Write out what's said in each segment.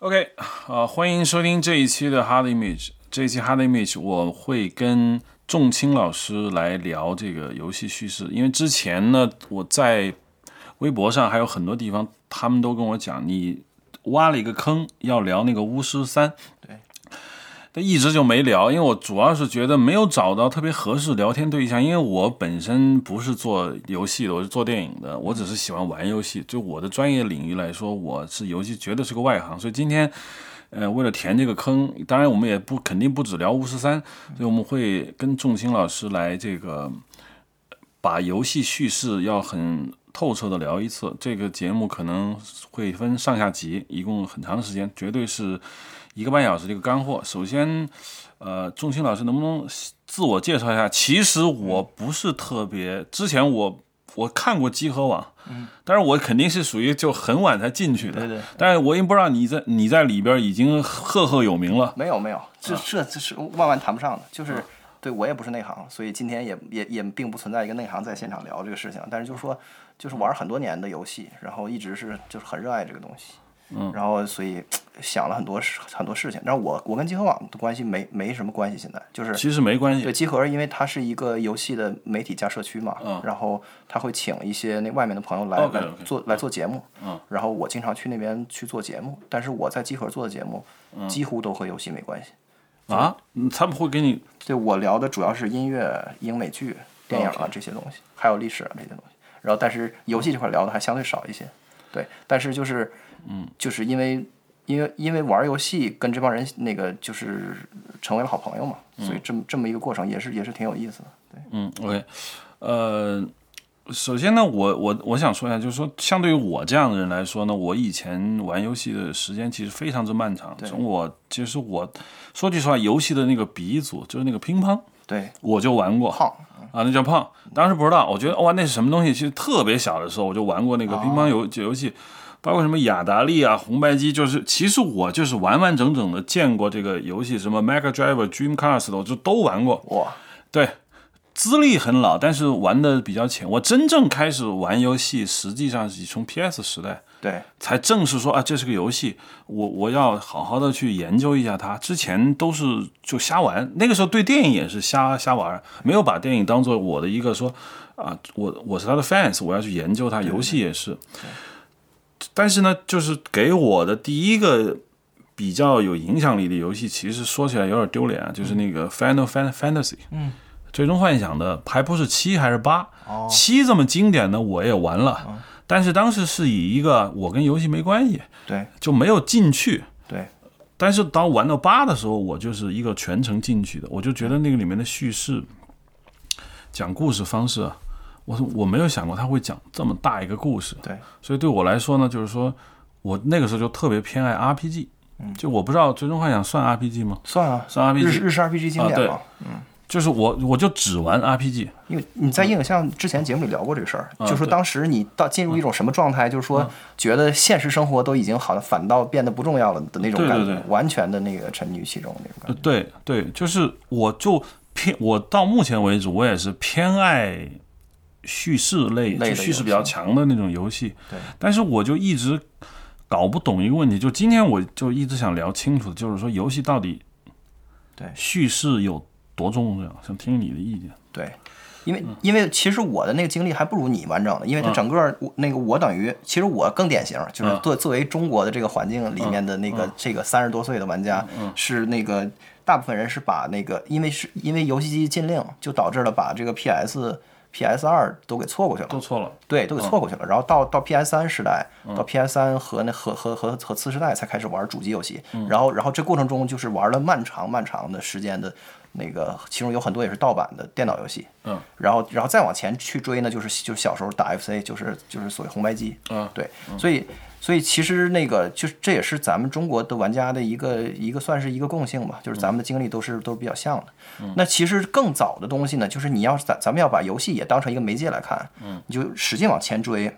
OK，啊，欢迎收听这一期的 Hard Image。这一期 Hard Image 我会跟仲青老师来聊这个游戏叙事，因为之前呢，我在微博上还有很多地方，他们都跟我讲，你挖了一个坑，要聊那个巫师三。对。一直就没聊，因为我主要是觉得没有找到特别合适聊天对象，因为我本身不是做游戏的，我是做电影的，我只是喜欢玩游戏。就我的专业领域来说，我是游戏，绝对是个外行。所以今天，呃，为了填这个坑，当然我们也不肯定不止聊巫师三，所以我们会跟仲青老师来这个把游戏叙事要很透彻的聊一次。这个节目可能会分上下集，一共很长时间，绝对是。一个半小时的一个干货。首先，呃，仲青老师能不能自我介绍一下？其实我不是特别，之前我我看过集合网，嗯，但是我肯定是属于就很晚才进去的，对对。但是我也不知道你在你在里边已经赫赫有名了。没有没有，这这这是万万谈不上的，就是对我也不是内行，所以今天也也也并不存在一个内行在现场聊这个事情。但是就是说，就是玩很多年的游戏，然后一直是就是很热爱这个东西。嗯，然后所以想了很多事很多事情，然后我我跟集合网的关系没没什么关系，现在就是其实没关系。对集合，因为它是一个游戏的媒体加社区嘛，嗯，然后他会请一些那外面的朋友来来做来做节目，嗯，然后我经常去那边去做节目，但是我在集合做的节目几乎都和游戏没关系。啊，他们会给你对我聊的主要是音乐、英美剧、电影啊这些东西，还有历史啊这些东西，然后但是游戏这块聊的还相对少一些，对，但是就是。嗯，就是因为，因为因为玩游戏跟这帮人那个就是成为了好朋友嘛，所以这么这么一个过程也是也是挺有意思的。对，嗯，OK，呃，首先呢，我我我想说一下，就是说，相对于我这样的人来说呢，我以前玩游戏的时间其实非常之漫长。从我其实我说句实话，游戏的那个鼻祖就是那个乒乓，对，我就玩过。胖啊，那叫胖。当时不知道，我觉得哇，那是什么东西？其实特别小的时候我就玩过那个乒乓游游戏。包括什么雅达利啊、红白机，就是其实我就是完完整整的见过这个游戏，什么 Mega Drive、Dreamcast 的，我就都玩过。哇，对，资历很老，但是玩的比较浅。我真正开始玩游戏，实际上是从 PS 时代，对，才正式说啊，这是个游戏，我我要好好的去研究一下它。之前都是就瞎玩，那个时候对电影也是瞎瞎玩，没有把电影当做我的一个说啊，我我是他的 fans，我要去研究它。游戏也是。但是呢，就是给我的第一个比较有影响力的游戏，其实说起来有点丢脸啊，就是那个 Final Fantasy，嗯，最终幻想的，还不是七还是八？哦七这么经典的我也玩了，但是当时是以一个我跟游戏没关系，对，就没有进去，对。但是当玩到八的时候，我就是一个全程进去的，我就觉得那个里面的叙事、讲故事方式。我说我没有想过他会讲这么大一个故事，对，所以对我来说呢，就是说我那个时候就特别偏爱 RPG，嗯，就我不知道《最终幻想》算 RPG 吗？算啊，算 RPG，日日式 RPG 经典嘛，嗯，就是我我就只玩 RPG，因为你在影像之前节目里聊过这个事儿，就说当时你到进入一种什么状态，就是说觉得现实生活都已经好像反倒变得不重要了的那种感觉，完全的那个沉溺其中那种感觉。对对，就是我就偏我到目前为止我也是偏爱。叙事类就叙事比较强的那种游戏，对。但是我就一直搞不懂一个问题，就今天我就一直想聊清楚，就是说游戏到底对叙事有多重要？想听你的意见。对，因为因为其实我的那个经历还不如你完整的，因为它整个那个我等于其实我更典型，就是作作为中国的这个环境里面的那个这个三十多岁的玩家，是那个大部分人是把那个因为是因为游戏机禁令，就导致了把这个 PS。P.S. 二都给错过去了，都错了，对，都给错过去了。然后到到 P.S. 三时代，到 P.S. 三和那和和和和次时代才开始玩主机游戏。然后然后这过程中就是玩了漫长漫长的时间的，那个其中有很多也是盗版的电脑游戏。嗯，然后然后再往前去追呢，就是就是小时候打 F.C. 就是就是所谓红白机。嗯，对，所以。所以其实那个就这也是咱们中国的玩家的一个一个算是一个共性吧，就是咱们的经历都是都是比较像的。那其实更早的东西呢，就是你要是咱咱们要把游戏也当成一个媒介来看，你就使劲往前追，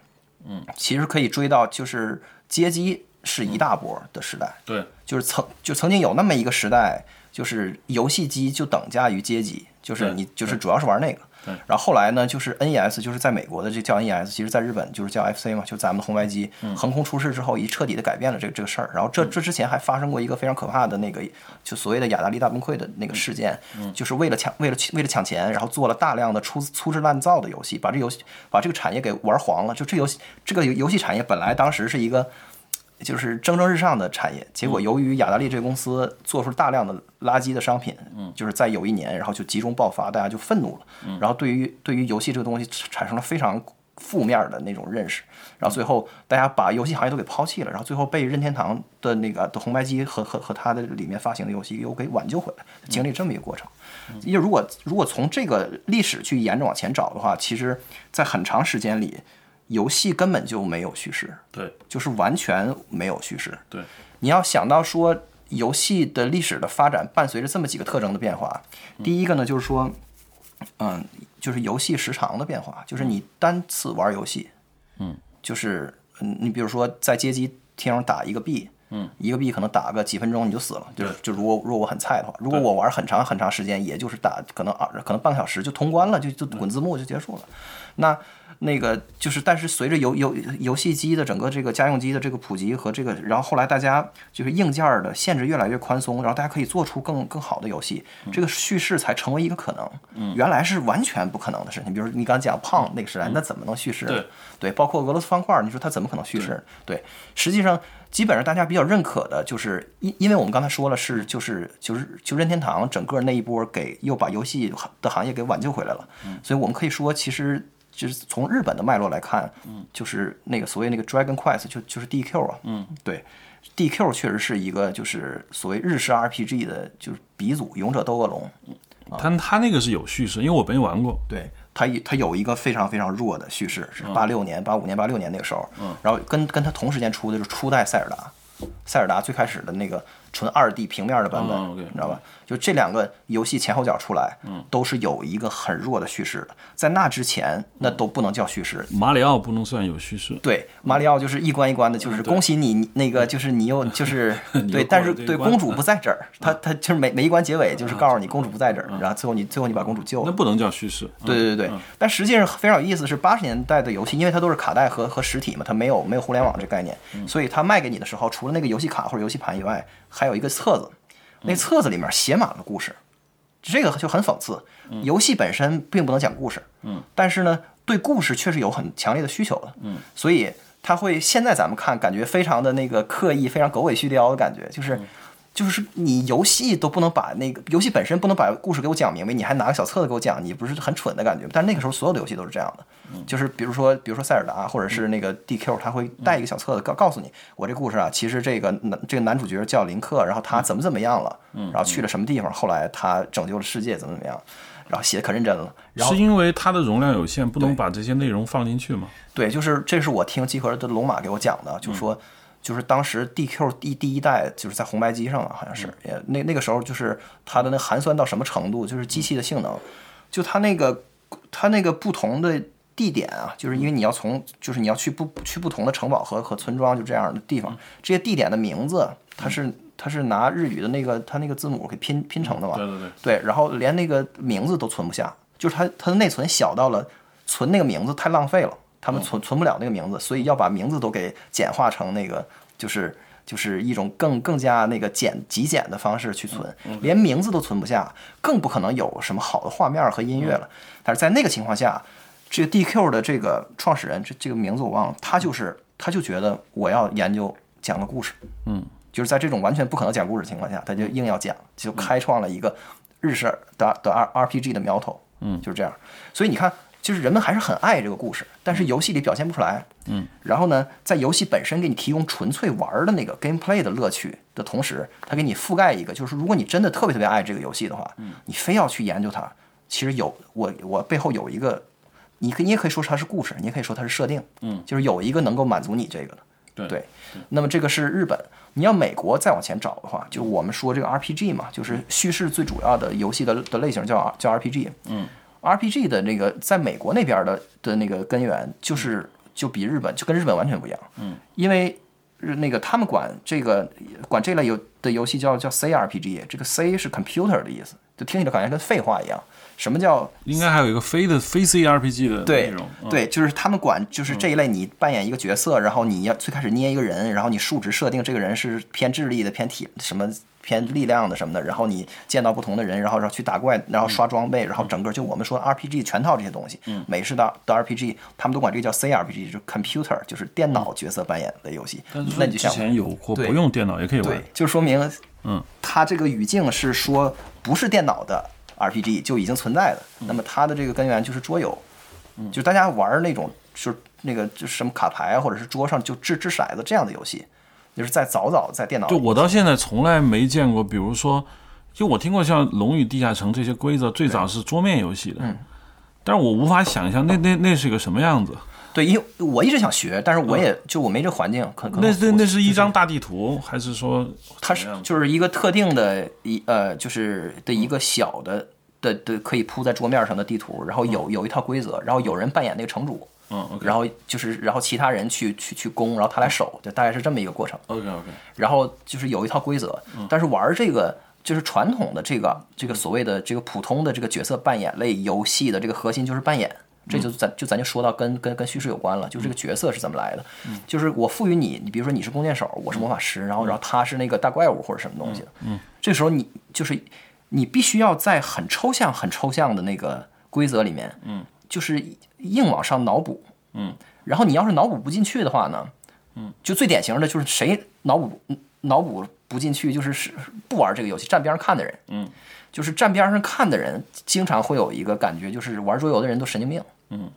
嗯，其实可以追到就是街机是一大波的时代，对，就是曾就曾经有那么一个时代，就是游戏机就等价于街机，就是你就是主要是玩那个。然后后来呢，就是 NES，就是在美国的这叫 NES，其实在日本就是叫 FC 嘛，就咱们的红白机横空出世之后，一彻底的改变了这个这个事儿。然后这这之前还发生过一个非常可怕的那个，就所谓的雅达利大崩溃的那个事件，就是为了抢为了为了抢钱，然后做了大量的粗粗制滥造的游戏，把这游戏把这个产业给玩黄了。就这游戏这个游戏产业本来当时是一个。就是蒸蒸日上的产业，结果由于雅达利这个公司做出大量的垃圾的商品，嗯，就是在有一年，然后就集中爆发，大家就愤怒了，嗯，然后对于对于游戏这个东西产生了非常负面的那种认识，然后最后大家把游戏行业都给抛弃了，然后最后被任天堂的那个的红白机和和和它的里面发行的游戏又给挽救回来，经历这么一个过程。因为如果如果从这个历史去沿着往前找的话，其实在很长时间里。游戏根本就没有叙事，对，就是完全没有叙事。对，你要想到说游戏的历史的发展伴随着这么几个特征的变化，第一个呢就是说，嗯，就是游戏时长的变化，就是你单次玩游戏，嗯，就是嗯，你比如说在街机厅打一个币，嗯，一个币可能打个几分钟你就死了，就就如果如果我很菜的话，如果我玩很长很长时间，也就是打可能二可能半个小时就通关了，就就滚字幕就结束了，那。那个就是，但是随着游游游戏机的整个这个家用机的这个普及和这个，然后后来大家就是硬件的限制越来越宽松，然后大家可以做出更更好的游戏，这个叙事才成为一个可能。嗯，原来是完全不可能的事情。比如你刚讲胖那个时代，那怎么能叙事？对对，包括俄罗斯方块，你说它怎么可能叙事？对，实际上基本上大家比较认可的就是，因因为我们刚才说了是就是就是就任天堂整个那一波给又把游戏的行业给挽救回来了，所以我们可以说其实。就是从日本的脉络来看，嗯，就是那个所谓那个 Dragon Quest 就就是 DQ 啊，嗯，对，DQ 确实是一个就是所谓日式 RPG 的就是鼻祖，勇者斗恶龙，他他那个是有叙事，因为我没玩过，对他他有一个非常非常弱的叙事，是八六年、八五年、八六年那个时候，嗯，然后跟跟他同时间出的就是初代塞尔达，塞尔达最开始的那个。纯二 D 平面的版本，你知道吧？就这两个游戏前后脚出来，嗯都是有一个很弱的叙事的。在那之前，那都不能叫叙事。马里奥不能算有叙事。对，马里奥就是一关一关的，就是恭喜你那个，就是你又就 是对，但是对公主不在这儿，他他就是每每一关结尾就是告诉你公主不在这儿，然后最后你最后你把公主救了。那不能叫叙事。对对对对，但实际上非常有意思，是八十年代的游戏，因为它都是卡带和和实体嘛，它没有没有互联网这概念，所以它卖给你的时候，除了那个游戏卡或者游戏盘以外，还有一个册子。那册子里面写满了故事，这个就很讽刺。游戏本身并不能讲故事，嗯，但是呢，对故事确实有很强烈的需求的，嗯，所以他会现在咱们看感觉非常的那个刻意，非常狗尾续貂的感觉，就是。就是你游戏都不能把那个游戏本身不能把故事给我讲明白，你还拿个小册子给我讲，你不是很蠢的感觉？但那个时候所有的游戏都是这样的，就是比如说比如说塞尔达或者是那个 DQ，他会带一个小册子告告诉你，我这故事啊，其实这个男这个男主角叫林克，然后他怎么怎么样了，然后去了什么地方，后来他拯救了世界，怎么怎么样，然后写的可认真了。然后是因为它的容量有限，不能把这些内容放进去吗？对，就是这是我听集合的龙马给我讲的，就是说。就是当时 DQ 第第一代就是在红白机上了，好像是也那那个时候就是它的那寒酸到什么程度？就是机器的性能，就它那个它那个不同的地点啊，就是因为你要从就是你要去不去不同的城堡和和村庄就这样的地方，这些地点的名字它是它是拿日语的那个它那个字母给拼拼成的嘛？对对对，对，然后连那个名字都存不下，就是它它的内存小到了存那个名字太浪费了。他们存存不了那个名字，所以要把名字都给简化成那个，就是就是一种更更加那个简极简的方式去存，连名字都存不下，更不可能有什么好的画面和音乐了。但是在那个情况下，这个 DQ 的这个创始人，这这个名字我忘了，他就是他就觉得我要研究讲个故事，嗯，就是在这种完全不可能讲故事的情况下，他就硬要讲，就开创了一个日式的的 R RPG 的苗头，嗯，就是这样。所以你看。就是人们还是很爱这个故事，但是游戏里表现不出来。嗯，然后呢，在游戏本身给你提供纯粹玩的那个 gameplay 的乐趣的同时，它给你覆盖一个，就是如果你真的特别特别爱这个游戏的话，嗯，你非要去研究它，其实有我我背后有一个，你可你也可以说它是故事，你也可以说它是设定，嗯，就是有一个能够满足你这个的。对对，那么这个是日本，你要美国再往前找的话，就我们说这个 RPG 嘛，就是叙事最主要的游戏的的类型叫叫 RPG。嗯。RPG 的那个在美国那边的的那个根源，就是就比日本就跟日本完全不一样。嗯，因为那个他们管这个管这类游的游戏叫叫 CRPG，这个 C 是 computer 的意思，就听起来感觉跟废话一样。什么叫应该还有一个非的非 CRPG 的内对容，嗯。对，就是他们管就是这一类，你扮演一个角色，然后你要最开始捏一个人，然后你数值设定这个人是偏智力的、偏体什么偏力量的什么的，然后你见到不同的人，然后然后去打怪，然后刷装备，然后整个就我们说 RPG 全套这些东西，美式的的 RPG，他们都管这个叫 CRPG，就是 computer，就是电脑角色扮演的游戏。但是那你就想之前有过不用电脑也可以玩。对，，就说明，嗯，它这个语境是说不是电脑的 RPG 就已经存在的，那么它的这个根源就是桌游，嗯，就大家玩那种就是那个就是什么卡牌啊或者是桌上就掷掷骰子这样的游戏，就是在早早在电脑就我到现在从来没见过，比如说，就我听过像《龙与地下城》这些规则，最早是桌面游戏的，嗯。但是我无法想象那那那是个什么样子。对，因为我一直想学，但是我也就我没这环境，可可能那那那是一张大地图，还是说它是就是一个特定的一呃，就是的一个小的的的可以铺在桌面上的地图，然后有有一套规则，然后有人扮演那个城主，嗯然后就是然后其他人去去去攻，然后他来守，就大概是这么一个过程。OK OK，然后就是有一套规则，但是玩这个就是传统的这个这个所谓的这个普通的这个角色扮演类游戏的这个核心就是扮演。这就咱就咱就说到跟跟跟叙事有关了，就是这个角色是怎么来的，就是我赋予你，你比如说你是弓箭手，我是魔法师，然后然后他是那个大怪物或者什么东西，嗯，这时候你就是你必须要在很抽象很抽象的那个规则里面，嗯，就是硬往上脑补，嗯，然后你要是脑补不进去的话呢，嗯。就最典型的就是谁脑补脑补不进去，就是是不玩这个游戏，站边上看的人，嗯，就是站边上看的人，经常会有一个感觉，就是玩桌游的人都神经病，嗯，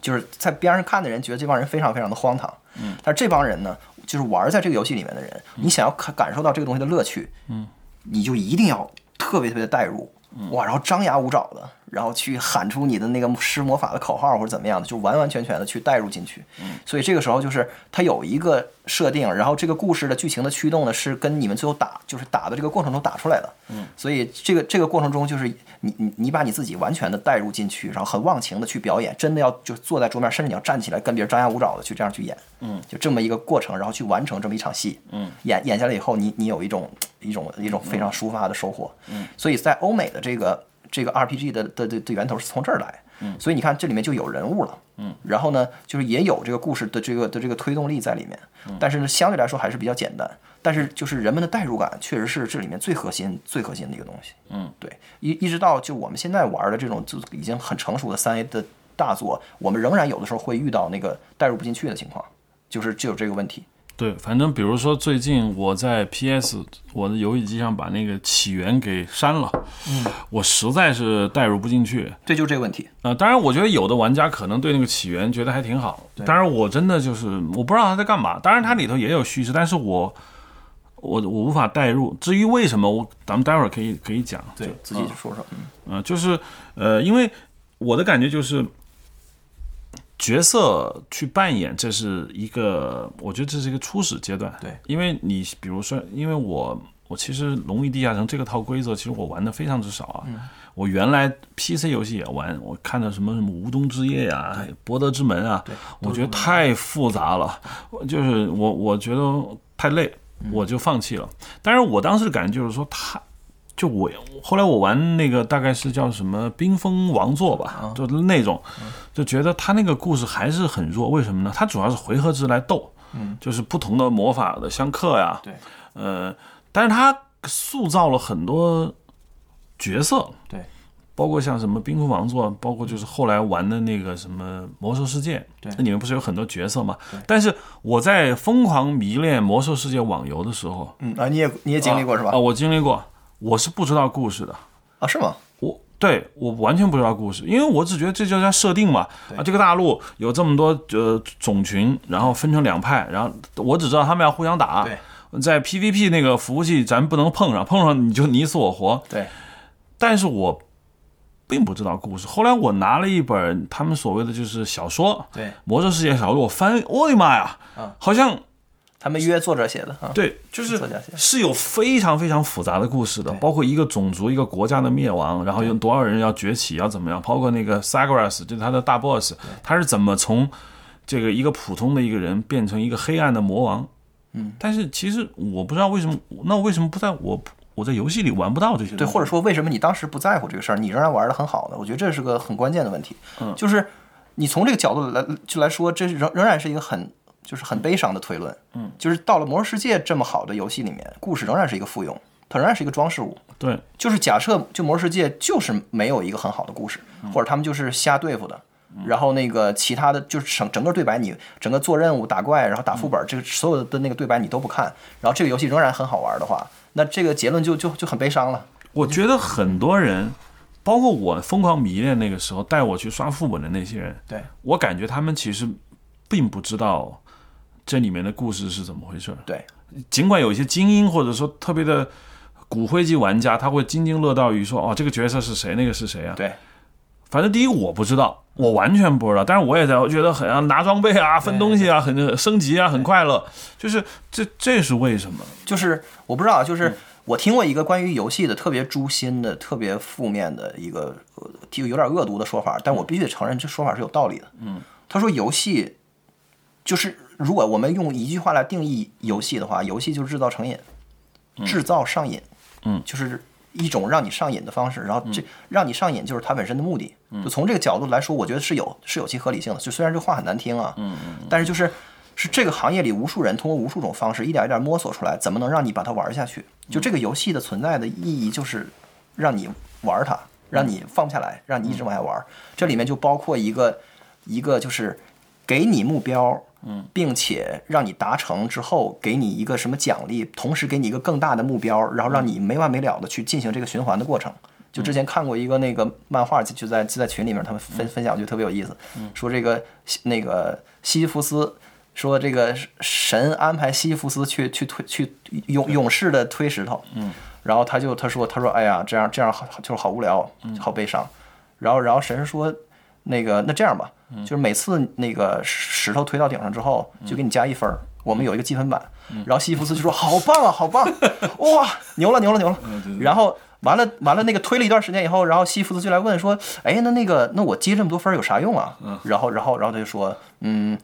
就是在边上看的人觉得这帮人非常非常的荒唐，嗯，但是这帮人呢，就是玩在这个游戏里面的人，你想要感感受到这个东西的乐趣，嗯，你就一定要特别特别的代入，哇，然后张牙舞爪的，然后去喊出你的那个施魔法的口号或者怎么样的，就完完全全的去带入进去。所以这个时候就是它有一个设定，然后这个故事的剧情的驱动呢是跟你们最后打就是打的这个过程中打出来的。嗯，所以这个这个过程中就是你你你把你自己完全的带入进去，然后很忘情的去表演，真的要就坐在桌面，甚至你要站起来跟别人张牙舞爪的去这样去演。嗯，就这么一个过程，然后去完成这么一场戏。嗯，演演下来以后，你你有一种一种一种非常抒发的收获。嗯，所以在欧美的这个这个 RPG 的的的的源头是从这儿来。嗯，所以你看这里面就有人物了。嗯，然后呢，就是也有这个故事的这个的这个推动力在里面。但是呢，相对来说还是比较简单。但是就是人们的代入感，确实是这里面最核心、最核心的一个东西。嗯，对，一一直到就我们现在玩的这种就已经很成熟的三 A 的大作，我们仍然有的时候会遇到那个代入不进去的情况，就是就有这个问题。对，反正比如说最近我在 PS 我的游戏机上把那个起源给删了，嗯，我实在是代入不进去。对，就这个问题。啊、当然，我觉得有的玩家可能对那个起源觉得还挺好。当然，我真的就是我不知道他在干嘛。当然，它里头也有叙事，但是我我我无法代入。至于为什么，我咱们待会儿可以可以讲。对自己说说。嗯嗯、就是呃，因为我的感觉就是角色去扮演，这是一个，我觉得这是一个初始阶段。对，因为你比如说，因为我我其实《龙与地下城》这个套规则，其实我玩的非常之少啊。我原来 PC 游戏也玩，我看到什么什么无冬之夜呀、博德之门啊，我觉得太复杂了，就是我我觉得太累，我就放弃了。但是我当时的感觉就是说，他就我后来我玩那个大概是叫什么冰封王座吧，就那种，就觉得他那个故事还是很弱。为什么呢？他主要是回合制来斗，就是不同的魔法的相克呀，对，呃，但是他塑造了很多角色，对，包括像什么冰封王座，包括就是后来玩的那个什么魔兽世界，对那里面不是有很多角色吗？但是我在疯狂迷恋魔兽世界网游的时候，嗯啊，你也你也经历过是吧啊，？我经历过，我是不知道故事的。啊，是吗？我对我完全不知道故事，因为我只觉得这就叫设定嘛。啊，这个大陆有这么多呃种群，然后分成两派，然后我只知道他们要互相打。对，在 PVP 那个服务器咱不能碰上，碰上你就你死我活。对，但是我并不知道故事。后来我拿了一本他们所谓的就是小说，对《魔兽世界》小说，我翻，我的妈呀，啊。好像他们约作者写的啊。对，就是是有非常非常复杂的故事的，包括一个种族、一个国家的灭亡，然后有多少人要崛起，要怎么样，包括那个 Sagras，就是他的大 boss，他是怎么从这个一个普通的一个人变成一个黑暗的魔王。嗯，但是其实我不知道为什么，那我为什么不在我我在游戏里玩不到这些东西。对，或者说为什么你当时不在乎这个事儿，你仍然玩的很好呢？我觉得这是个很关键的问题。嗯，就是你从这个角度来就来说，这仍仍然是一个很就是很悲伤的推论。嗯，就是到了《魔兽世界》这么好的游戏里面，故事仍然是一个附庸，它仍然是一个装饰物。对，就是假设就《魔兽世界》就是没有一个很好的故事，或者他们就是瞎对付的。然后那个其他的就是整整个对白，你整个做任务打怪，然后打副本，这个所有的那个对白你都不看，然后这个游戏仍然很好玩的话，那这个结论就就就很悲伤了。我觉得很多人，包括我疯狂迷恋那个时候带我去刷副本的那些人，对我感觉他们其实并不知道这里面的故事是怎么回事。对，尽管有一些精英或者说特别的骨灰级玩家，他会津津乐道于说哦这个角色是谁，那个是谁啊？对，反正第一我不知道。我完全不知道，但是我也在，我觉得很啊，拿装备啊，分东西啊，很升级啊，很快乐。就是这，这是为什么？就是我不知道，就是我听过一个关于游戏的特别诛心的、特别负面的一个，就有点恶毒的说法，但我必须得承认，这说法是有道理的。嗯，他说游戏就是如果我们用一句话来定义游戏的话，游戏就是制造成瘾，制造上瘾。嗯，就是。一种让你上瘾的方式，然后这让你上瘾就是它本身的目的。就从这个角度来说，我觉得是有是有其合理性的。就虽然这话很难听啊，嗯嗯，但是就是是这个行业里无数人通过无数种方式一点一点摸索出来，怎么能让你把它玩下去？就这个游戏的存在的意义就是让你玩它，让你放不下来，让你一直往下玩。这里面就包括一个一个就是给你目标。嗯，并且让你达成之后，给你一个什么奖励，同时给你一个更大的目标，然后让你没完没了的去进行这个循环的过程。就之前看过一个那个漫画，就在就在群里面，他们分分享就特别有意思，说这个那个西西弗斯说这个神安排西西弗斯去去推去勇勇士的推石头，嗯，然后他就他说他说哎呀这样这样好就是好无聊，好悲伤，然后然后神说那个那这样吧。就是每次那个石头推到顶上之后，就给你加一分儿。我们有一个积分板，然后西弗斯就说：“好棒啊，好棒！哇，牛了，牛了，牛了！”然后完了，完了，那个推了一段时间以后，然后西弗斯就来问说：“哎，那那个，那我积这么多分有啥用啊？”然后，然后，然后他就说：“嗯，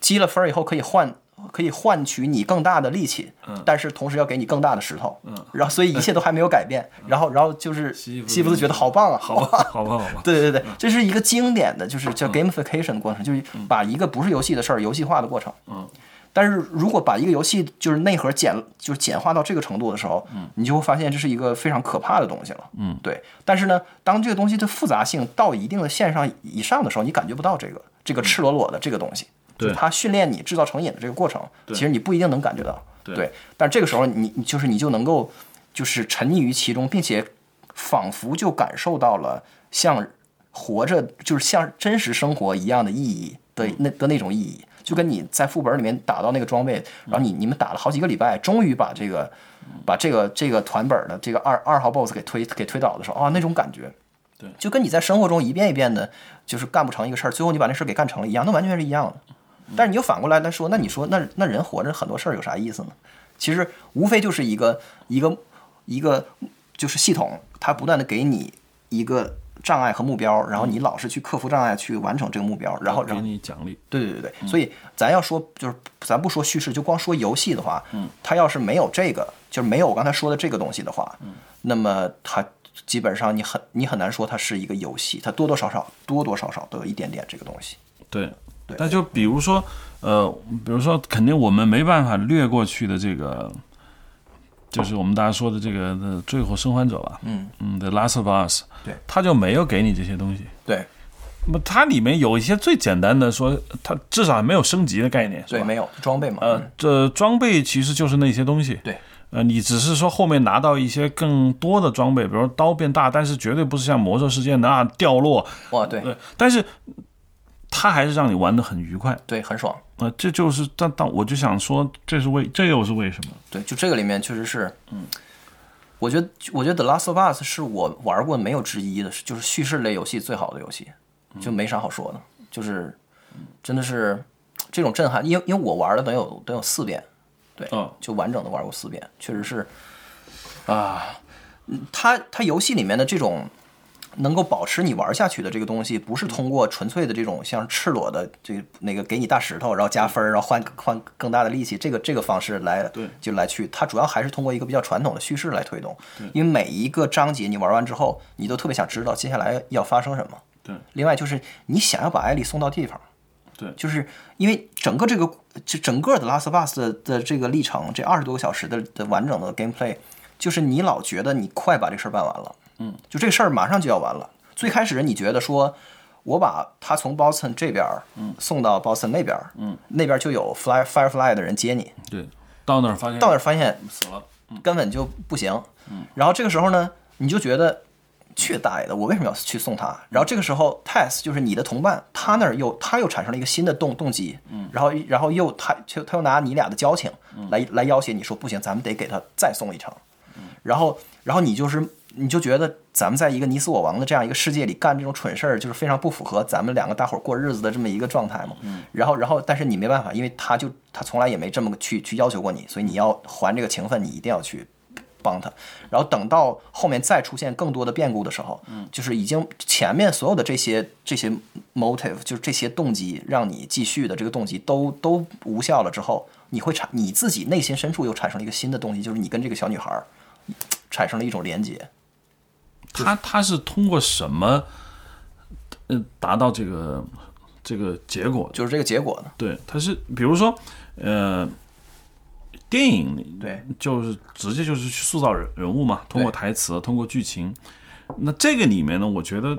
积了分以后可以换。”可以换取你更大的力气，但是同时要给你更大的石头，然后所以一切都还没有改变，然后然后就是西弗斯觉得好棒啊，好棒，好棒，好棒，对对对，这是一个经典的就是叫 gamification 的过程，就是把一个不是游戏的事儿游戏化的过程。嗯，但是如果把一个游戏就是内核简就是简化到这个程度的时候，嗯，你就会发现这是一个非常可怕的东西了。嗯，对。但是呢，当这个东西的复杂性到一定的线上以上的时候，你感觉不到这个这个赤裸裸的这个东西。对，它训练你制造成瘾的这个过程，其实你不一定能感觉到。对，但这个时候你你就是你就能够就是沉溺于其中，并且仿佛就感受到了像活着就是像真实生活一样的意义的那的那种意义，就跟你在副本里面打到那个装备，然后你你们打了好几个礼拜，终于把这个把这个这个团本的这个二二号 BOSS 给推给推倒的时候啊，那种感觉，对，就跟你在生活中一遍一遍的，就是干不成一个事儿，最后你把那事儿给干成了一样，那完全是一样的。但是你又反过来来说，那你说那那人活着很多事儿有啥意思呢？其实无非就是一个一个一个就是系统，它不断的给你一个障碍和目标，然后你老是去克服障碍去完成这个目标，然后给你奖励。对对对对，所以咱要说就是咱不说叙事，就光说游戏的话，嗯，它要是没有这个，就是没有我刚才说的这个东西的话，嗯，那么它基本上你很你很难说它是一个游戏，它多多少少多多少少都有一点点这个东西。对。那就比如说，呃，比如说，肯定我们没办法略过去的这个，就是我们大家说的这个《最后生还者》吧，嗯。嗯，《The Last of Us》，对，他就没有给你这些东西，对，那么它里面有一些最简单的，说它至少还没有升级的概念，对，没有装备嘛，呃，这装备其实就是那些东西，对，呃，你只是说后面拿到一些更多的装备，比如刀变大，但是绝对不是像魔兽世界那样掉落，哇，对，对，但是。它还是让你玩的很愉快，对，很爽。呃，这就是但但我就想说，这是为这又是为什么？对，就这个里面确实是，嗯，我觉得我觉得《The Last of Us》是我玩过没有之一的，就是叙事类游戏最好的游戏，就没啥好说的，就是真的是这种震撼，因为因为我玩了得有得有四遍，对，就完整的玩过四遍，确实是啊，它它游戏里面的这种。能够保持你玩下去的这个东西，不是通过纯粹的这种像赤裸的这那个给你大石头，然后加分，然后换换更大的力气，这个这个方式来对就来去，它主要还是通过一个比较传统的叙事来推动。因为每一个章节你玩完之后，你都特别想知道接下来要发生什么。对另外就是你想要把艾丽送到地方，对就是因为整个这个就整个的《Last of Us 的》的这个历程，这二十多个小时的的完整的 gameplay，就是你老觉得你快把这事儿办完了，嗯，就这个事儿马上就要完了。最开始你觉得说，我把他从 Boston 这边儿，嗯，送到 Boston 那边，嗯，那边就有 Fly Firefly 的人接你，对，到那儿发现到那儿发现死了，根本就不行。嗯然后这个时候呢，你就觉得去大爷的，我为什么要去送他？然后这个时候，Tess 就是你的同伴，他那儿又他又产生了一个新的动动机，嗯然后然后又他就他又拿你俩的交情来来要挟你说不行，咱们得给他再送一程。然后然后你就是你就觉得咱们在一个你死我亡的这样一个世界里干这种蠢事儿，就是非常不符合咱们两个大伙儿过日子的这么一个状态嘛。然后然后但是你没办法，因为他就他从来也没这么去去要求过你，所以你要还这个情分，你一定要去帮他。然后等到后面再出现更多的变故的时候，嗯，就是已经前面所有的这些这些 motive，就是这些动机让你继续的这个动机都都无效了之后，你会产你自己内心深处又产生了一个新的动机，就是你跟这个小女孩儿产生了一种连接。他他是通过什么，呃，达到这个这个结果？就是这个结果呢？对，他是比如说，呃，电影里对，就是直接就是去塑造人人物嘛，通过台词，通过剧情。那这个里面呢，我觉得，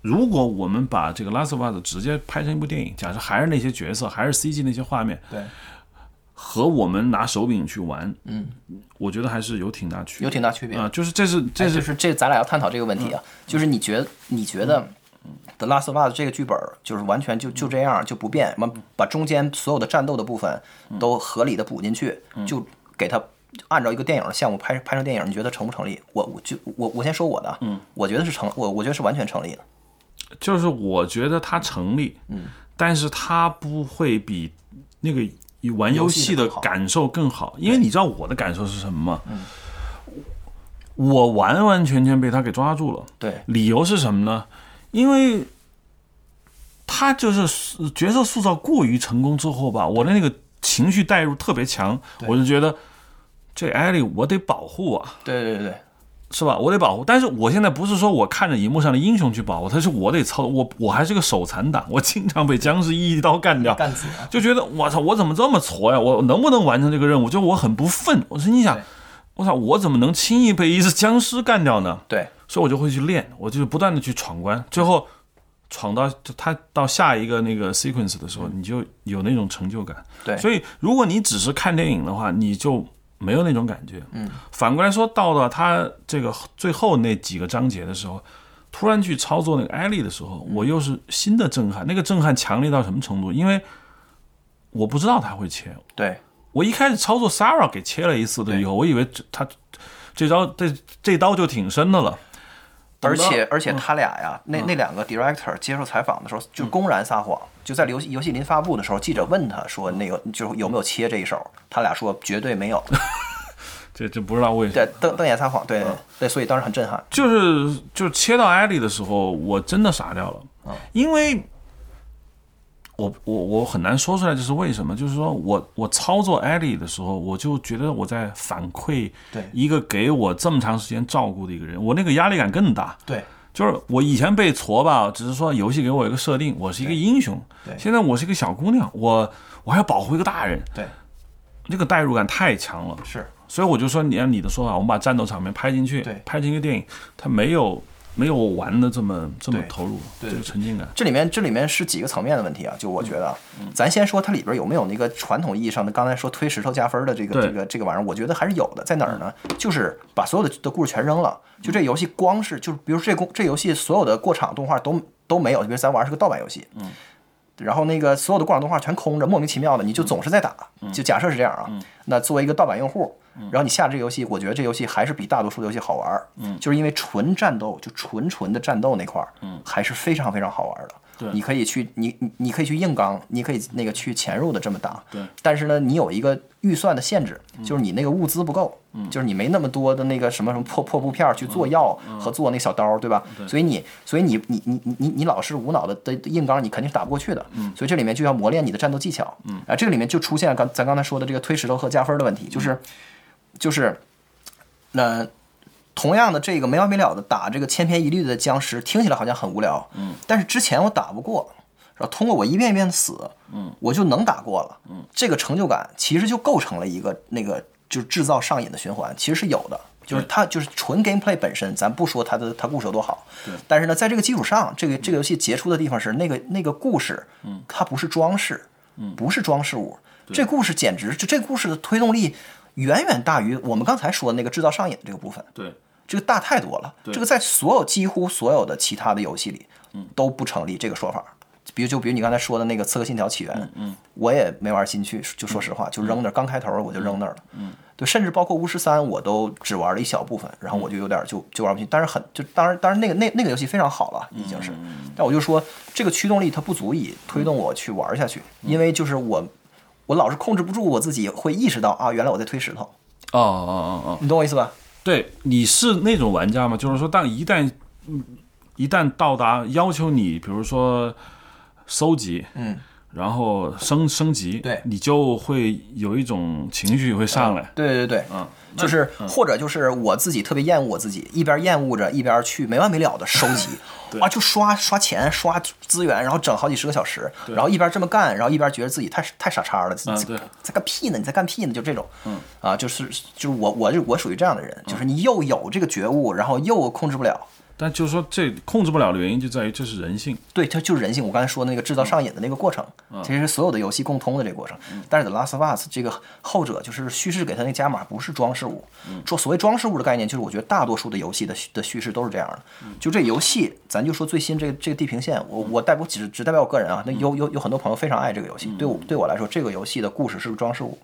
如果我们把这个《Last of Us》直接拍成一部电影，假设还是那些角色，还是 CG 那些画面，对，和我们拿手柄去玩，嗯，我觉得还是有挺大区别，有挺大区别。啊、就是这是这哎就是是这咱俩要探讨这个问题啊，就是你觉得你觉得《The Last of Us》这个剧本就是完全就就这样就不变，完把中间所有的战斗的部分都合理的补进去，就给它按照一个电影的项目拍拍成电影，你觉得成不成立？我我就我我先说我的，嗯，我觉得是成，我我觉得是完全成立的，就是我觉得它成立，嗯，但是它不会比那个玩游戏的感受更好，因为你知道我的感受是什么吗？我完完全全被他给抓住了。对理由是什么呢？因为他就是角色塑造过于成功之后吧，我的那个情绪代入特别强，我就觉得这艾莉我得保护啊，对对对对，是吧？我得保护，但是我现在不是说我看着荧幕上的英雄去保护，他是我得操我，我还是个手残党，我经常被僵尸一刀干掉，干死啊！就觉得我操，我怎么这么挫呀？我能不能完成这个任务？就我很不忿。我说你想，我操，我怎么能轻易被一只僵尸干掉呢？对所以我就会去练，我就不断的去闯关，最后闯到他到下一个那个 sequence 的时候，你就有那种成就感。对所以如果你只是看电影的话，你就没有那种感觉。嗯，反过来说，到了他这个最后那几个章节的时候，突然去操作那个艾丽的时候，我又是新的震撼。那个震撼强烈到什么程度？因为我不知道他会切，对我一开始操作 Sarah 给切了一次的以后，我以为这他这招这这刀就挺深的了。而且而且他俩呀，那那两个 director 接受采访的时候就公然撒谎，就在游戏游戏临发布的时候，记者问他说那个就是有没有切这一手，他俩说绝对没有，这这不知道为什么，对，瞪瞪眼撒谎，对对对，所以当时很震撼，就是就是切到艾莉的时候，我真的傻掉了，因为我我我很难说出来这是为什么，就是说我我操作艾莉的时候，我就觉得我在反馈对一个给我这么长时间照顾的一个人，我那个压力感更大。对就是我以前被挫吧，只是说游戏给我一个设定，我是一个英雄。对现在我是一个小姑娘，我我还要保护一个大人，对这个代入感太强了。是，所以我就说，你按你的说法，我们把战斗场面拍进去对，拍成一个电影，它没有没有我玩的这么这么投入，对这个沉浸感。这里面这里面是几个层面的问题啊，就我觉得咱先说它里边有没有那个传统意义上的刚才说推石头加分的这个这个这个玩意儿，我觉得还是有的，在哪儿呢？就是把所有的的故事全扔了，就这游戏光是就是比如这公这游戏所有的过场动画都都没有，比如咱玩是个盗版游戏，嗯。然后那个所有的过场动画全空着，莫名其妙的，你就总是在打。就假设是这样啊，那作为一个盗版用户，然后你下这个游戏，我觉得这游戏还是比大多数的游戏好玩儿。嗯，就是因为纯战斗，就纯纯的战斗那块儿，嗯，还是非常非常好玩的。你可以去你你你可以去硬刚，你可以那个去潜入的这么打。对，但是呢，你有一个预算的限制，就是你那个物资不够，就是你没那么多的那个什么什么破破布片去做药和做那小刀，对吧？所以你所以你你你你你你老是无脑的的硬刚，你肯定是打不过去的。所以这里面就要磨练你的战斗技巧。啊，这个里面就出现刚咱刚才说的这个推石头和加分的问题，就是就是那。同样的，这个没完没了的打这个千篇一律的僵尸，听起来好像很无聊。嗯，但是之前我打不过，然后？通过我一遍一遍的死，嗯，我就能打过了。嗯，这个成就感其实就构成了一个那个就是制造上瘾的循环，其实是有的。就是它就是纯 gameplay 本身，咱不说它的它故事有多好，对。但是呢，在这个基础上，这个这个游戏杰出的地方是那个那个故事，嗯，它不是装饰，嗯，不是装饰物，这故事简直就这故事的推动力。远远大于我们刚才说的那个制造上瘾的这个部分，对，这个大太多了。这个在所有几乎所有的其他的游戏里，嗯，都不成立这个说法。比如就比如你刚才说的那个《刺客信条：起源》，嗯，我也没玩进去，就说实话，就扔那儿。刚开头我就扔那儿了，嗯，对，甚至包括《巫师三》，我都只玩了一小部分，然后我就有点就就玩不进。但是很就当然当然那个那那个游戏非常好了，已经是。但我就说这个驱动力它不足以推动我去玩下去，因为就是我我老是控制不住我自己，会意识到啊，原来我在推石头。哦哦哦哦，你懂我意思吧？对，你是那种玩家吗？就是说，当一旦一旦到达要求你，比如说收集，嗯，然后升升级，对，你就会有一种情绪会上来。对对对，嗯，就是或者就是我自己特别厌恶我自己，一边厌恶着，一边去没完没了的收集。啊，就刷刷钱、刷资源，然后整好几十个小时，然后一边这么干，然后一边觉得自己太太傻叉了，在干屁呢？你在干屁呢？就这种，嗯，啊，就是就是我，我就我属于这样的人，就是你又有这个觉悟，然后又控制不了。但就是说，这控制不了的原因就在于这是人性。对，它就是人性。我刚才说那个制造上瘾的那个过程，其实是所有的游戏共通的这个过程。但是《The Last of Us》这个后者就是叙事给它那加码不是装饰物。说所谓装饰物的概念，就是我觉得大多数的游戏的的叙事都是这样的。就这游戏，咱就说最新这个这个《地平线》，我我代表只只代表我个人啊。那有有有很多朋友非常爱这个游戏。对我对我来说，这个游戏的故事是个装饰物，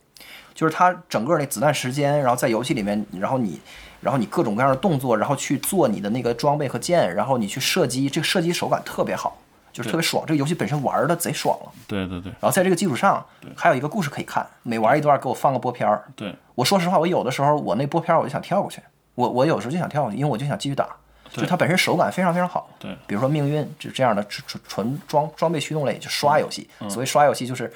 就是它整个那子弹时间，然后在游戏里面，然后你。然后你各种各样的动作，然后去做你的那个装备和剑，然后你去射击，这个射击手感特别好，就是特别爽。这个游戏本身玩的贼爽了。对对对。然后在这个基础上，还有一个故事可以看，每玩一段给我放个播片儿。对。我说实话，我有的时候我那播片儿我就想跳过去，我我有时候就想跳过去，因为我就想继续打。就它本身手感非常非常好。对。比如说命运就这样的纯纯纯装装备驱动类，就刷游戏。所谓刷游戏就是。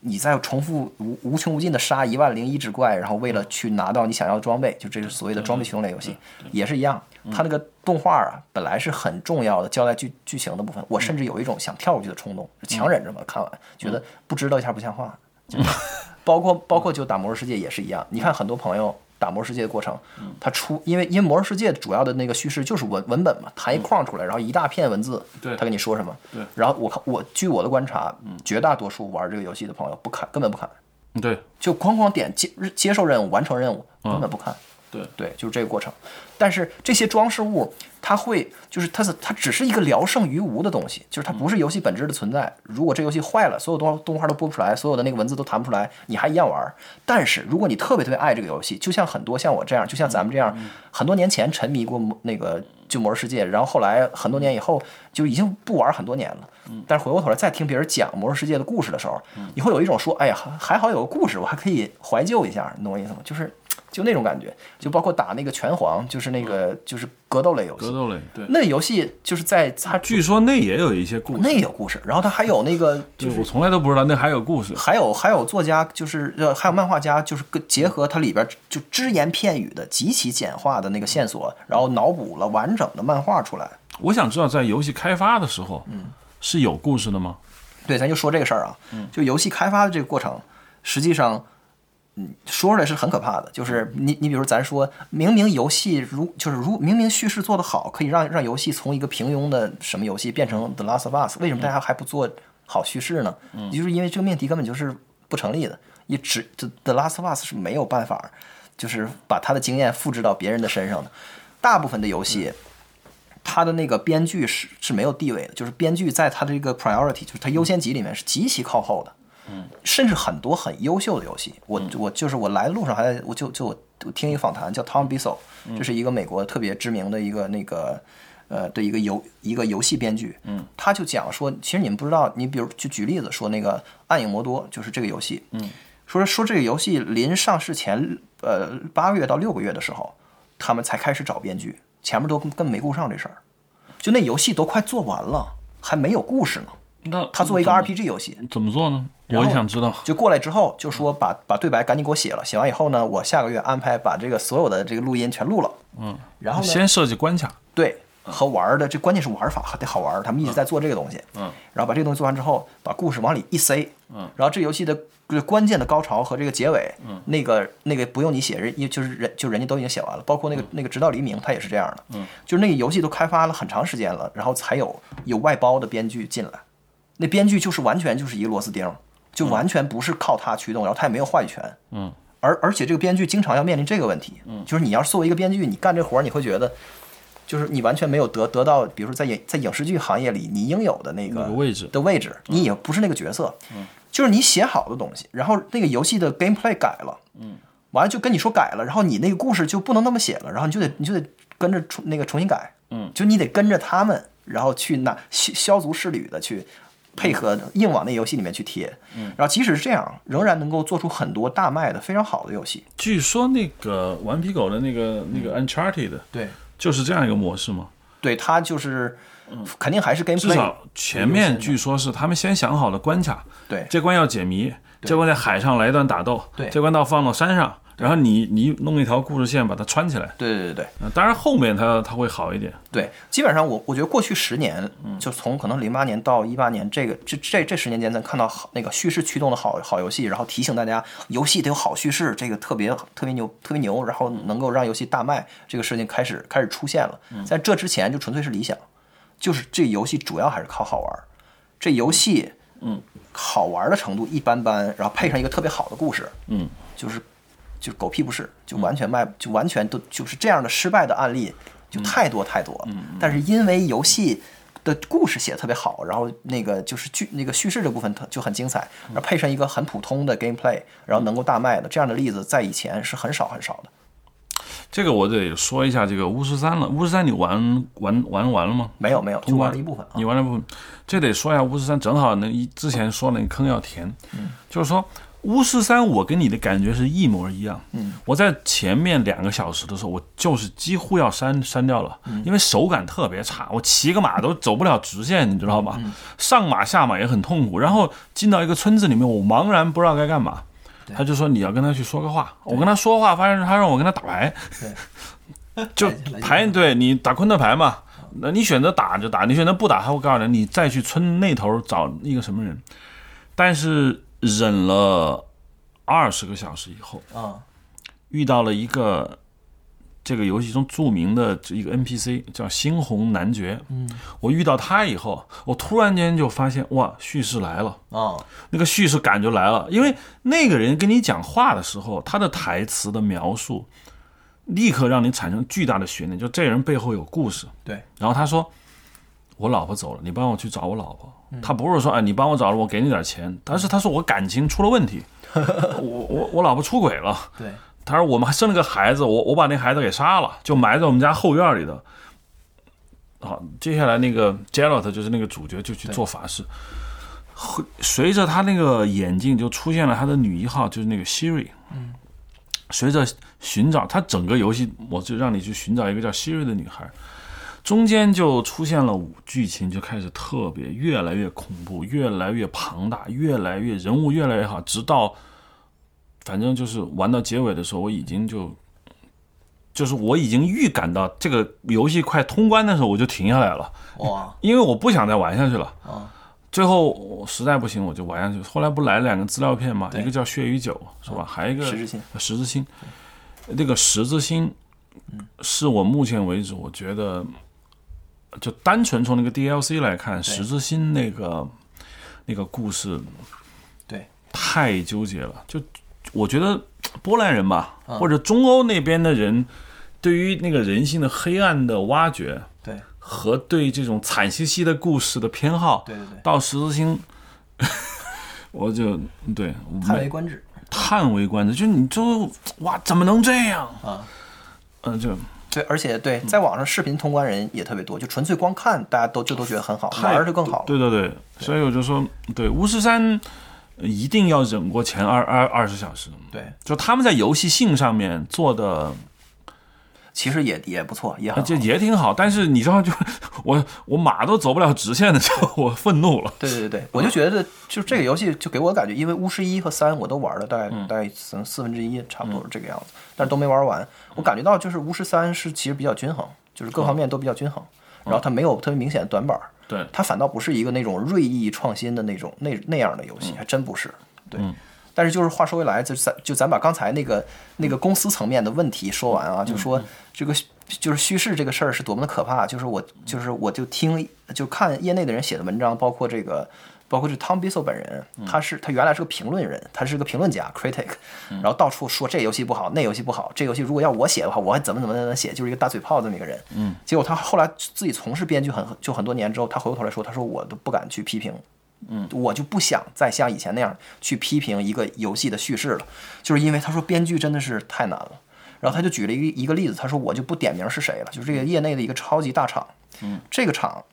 你在重复无无穷无尽的杀一万零一只怪，然后为了去拿到你想要的装备，就这是所谓的装备驱动类游戏，也是一样。它那个动画啊，本来是很重要的交代剧剧情的部分，我甚至有一种想跳过去的冲动，强忍着嘛。看完觉得不知道一下不像话。包括包括就打魔兽世界也是一样，你看很多朋友。打魔兽世界的过程，它出因为因为魔兽世界主要的那个叙事就是文文本嘛，弹一框出来，然后一大片文字，他跟你说什么，对，然后我看我据我的观察，绝大多数玩这个游戏的朋友不看，根本不看，对，就哐哐点接接受任务，完成任务，根本不看。对对，就是这个过程。但是这些装饰物，它会就是它是它只是一个聊胜于无的东西，就是它不是游戏本质的存在。如果这游戏坏了，所有动动画都播不出来，所有的那个文字都弹不出来，你还一样玩。但是如果你特别特别爱这个游戏，就像很多像我这样，就像咱们这样，很多年前沉迷过那个就魔兽世界，然后后来很多年以后就已经不玩很多年了。但是回过头来再听别人讲魔兽世界的故事的时候，你会有一种说，哎呀，还好有个故事，我还可以怀旧一下，你懂我意思吗？就是。就那种感觉，就包括打那个拳皇，就是那个就是格斗类游戏。格斗类，对。那游戏就是在它，据说那也有一些故事。那有故事，然后它还有那个，就是我从来都不知道那还有故事。还有还有作家，就是呃还有漫画家，就是结合它里边就只言片语的极其简化的那个线索，然后脑补了完整的漫画出来。我想知道，在游戏开发的时候，嗯，是有故事的吗？对，咱就说这个事儿啊，嗯，就游戏开发的这个过程，实际上。嗯，说出来是很可怕的，就是你你比如咱说明明游戏如就是如明明叙事做得好，可以让让游戏从一个平庸的什么游戏变成 The Last of Us，为什么大家还不做好叙事呢？嗯就是因为这个命题根本就是不成立的，也只 The Last of Us 是没有办法，就是把他的经验复制到别人的身上的。大部分的游戏，他的那个编剧是是没有地位的，就是编剧在他的这个 priority，就是他优先级里面是极其靠后的。嗯，甚至很多很优秀的游戏，我我就是我来的路上还我就就我听一个访谈，叫 Tom Bissell，这是一个美国特别知名的一个那个呃的一个游一个游戏编剧，嗯，他就讲说，其实你们不知道，你比如就举例子说那个《暗影魔多》就是这个游戏，嗯，说说这个游戏临上市前呃八个月到六个月的时候，他们才开始找编剧，前面都根本没顾上这事儿，就那游戏都快做完了，还没有故事呢。那他作为一个 RPG 游戏，怎么做呢？我也想知道。就过来之后就说把把对白赶紧给我写了，写完以后呢，我下个月安排把这个所有的这个录音全录了，嗯，然后呢，先设计关卡，对和玩的这关键是玩法还得好玩，他们一直在做这个东西，嗯，然后把这个东西做完之后，把故事往里一塞，嗯，然后这游戏的这关键的高潮和这个结尾，嗯，那个那个不用你写，人就是人就人家都已经写完了，包括那个那个直到黎明，它也是这样的，嗯，就是那个游戏都开发了很长时间了，然后才有有外包的编剧进来，那编剧就是完全就是一个螺丝钉儿，就完全不是靠他驱动，然后他也没有话语权，嗯，而而且这个编剧经常要面临这个问题，嗯，就是你要是作为一个编剧，你干这活儿，你会觉得，就是你完全没有得得到，比如说在影在影视剧行业里你应有的那个那个位置的位置，你也不是那个角色，嗯，就是你写好的东西，然后那个游戏的 gameplay 改了，嗯，完了就跟你说改了，然后你那个故事就不能那么写了，然后你就得你就得跟着重那个重新改，嗯，就你得跟着他们，然后去拿削削足适履的去。配合硬往那游戏里面去贴，嗯，然后即使是这样，仍然能够做出很多大卖的非常好的游戏。据说那个顽皮狗的那个那个 Uncharted 对，就是这样一个模式吗？对，它就是，肯定还是至 gameplay，少前面据说是他们先想好了关卡，对。这关要解谜，这关在海上来一段打斗，对。这关到放到山上，然后你你弄一条故事线把它穿起来。对对对对呃当然后面它它会好一点。对，基本上我我觉得过去十年，就从可能零八年到一八年，这个这这这十年间，咱看到好那个叙事驱动的好好游戏，然后提醒大家游戏得有好叙事，这个特别特别牛特别牛，然后能够让游戏大卖，这个事情开始开始出现了。在这之前就纯粹是理想，就是这游戏主要还是靠好玩，这游戏嗯好玩的程度一般般，然后配上一个特别好的故事，嗯，就是就狗屁不是，就完全卖，就完全都就是这样的失败的案例就太多太多了。但是因为游戏的故事写的特别好，然后那个就是剧那个叙事这部分它就很精彩，然后配上一个很普通的 gameplay，然后能够大卖的这样的例子，在以前是很少很少的。这个我得说一下这个巫师三了。巫师三你玩玩玩完了吗？没有没有，就玩了一部分啊你。玩了部分，这得说一下巫师三，正好那一之前说那个坑要填，嗯就是说巫师三我跟你的感觉是一模一样。嗯，我在前面两个小时的时候，我就是几乎要删删掉了，嗯因为手感特别差，我骑个马都走不了直线，你知道嗯吗？上马下马也很痛苦，然后进到一个村子里面，我茫然不知道该干嘛。他就说你要跟他去说个话，我跟他说话，发现他让我跟他打牌，就牌对你打昆特牌嘛，那你选择打就打，你选择不打，他会告诉你，你再去村那头找一个什么人。但是忍了二十个小时以后，啊，遇到了一个这个游戏中著名的这一个 NPC 叫猩红男爵。嗯，我遇到他以后，我突然间就发现，哇，叙事来了。啊，那个叙事感就来了，因为那个人跟你讲话的时候，他的台词的描述，立刻让你产生巨大的悬念，就这人背后有故事。对，然后他说：“我老婆走了，你帮我去找我老婆。他不是说哎，你帮我找了，我给你点钱，但是他说我感情出了问题，我我我老婆出轨了。对，他说我们还生了个孩子，我我把那孩子给杀了，就埋在我们家后院里的。好，接下来那个 Jarrett 就是那个主角，就去做法事。会随着他那个眼镜就出现了他的女一号，就是那个 Siri。嗯。随着寻找他整个游戏，我就让你去寻找一个叫 Siri 的女孩，中间就出现了五剧情，就开始特别越来越恐怖，越来越庞大，越来越人物越来越好，直到反正就是玩到结尾的时候，我已经就就是我已经预感到这个游戏快通关的时候，我就停下来了，哇，因为我不想再玩下去了。啊，最后我实在不行，我就玩下去。后来不来了两个资料片嘛，一个叫《血与酒》是吧？还有一个十字星呃十字星。那个十字星是我目前为止我觉得，就单纯从那个 DLC 来看，十字星那个那个故事对，太纠结了。就我觉得波兰人吧，嗯。或者中欧那边的人，对于那个人性的黑暗的挖掘，对，和对这种惨兮兮的故事的偏好，对对对。到十字星，我就对叹为观止。叹为观止，就你就哇，怎么能这样？啊，嗯、就对，而且对，在网上视频通关人也特别多，就纯粹光看，大家都就都觉得很好，玩儿就更好了。对对对，所以我就说，对巫师三一定要忍过前二二二十小时。对，就他们在游戏性上面做的，其实也也不错，也也挺好。但是你知道，就 我我马都走不了直线的时候，我愤怒了。对对对对，我就觉得就这个游戏就给我感觉，因为巫师一和三我都玩了，大概大概四四分之一，差不多是这个样子，但是都没玩完。我感觉到就是巫师三是其实比较均衡，就是各方面都比较均衡，然后它没有特别明显的短板，对，它反倒不是一个那种锐意创新的那种那那样的游戏，还真不是。对，但是就是话说回来，就咱就咱把刚才那个那个公司层面的问题说完啊，就说这个就是叙事这个事儿是多么的可怕。就是我就是我就听就看业内的人写的文章，包括这个。包括这 Tom Bissell 本人，他是他原来是个评论人，他是个评论家 critic，然后到处说这游戏不好，那游戏不好，这游戏如果要我写的话，我还怎么怎么怎么写，就是一个大嘴炮这么一个人。嗯，结果他后来自己从事编剧很就很多年之后，他回过头来说，他说我都不敢去批评，嗯，我就不想再像以前那样去批评一个游戏的叙事了，就是因为他说编剧真的是太难了。然后他就举了一个一个例子，他说我就不点名是谁了，就是这个业内的一个超级大厂，嗯，这个厂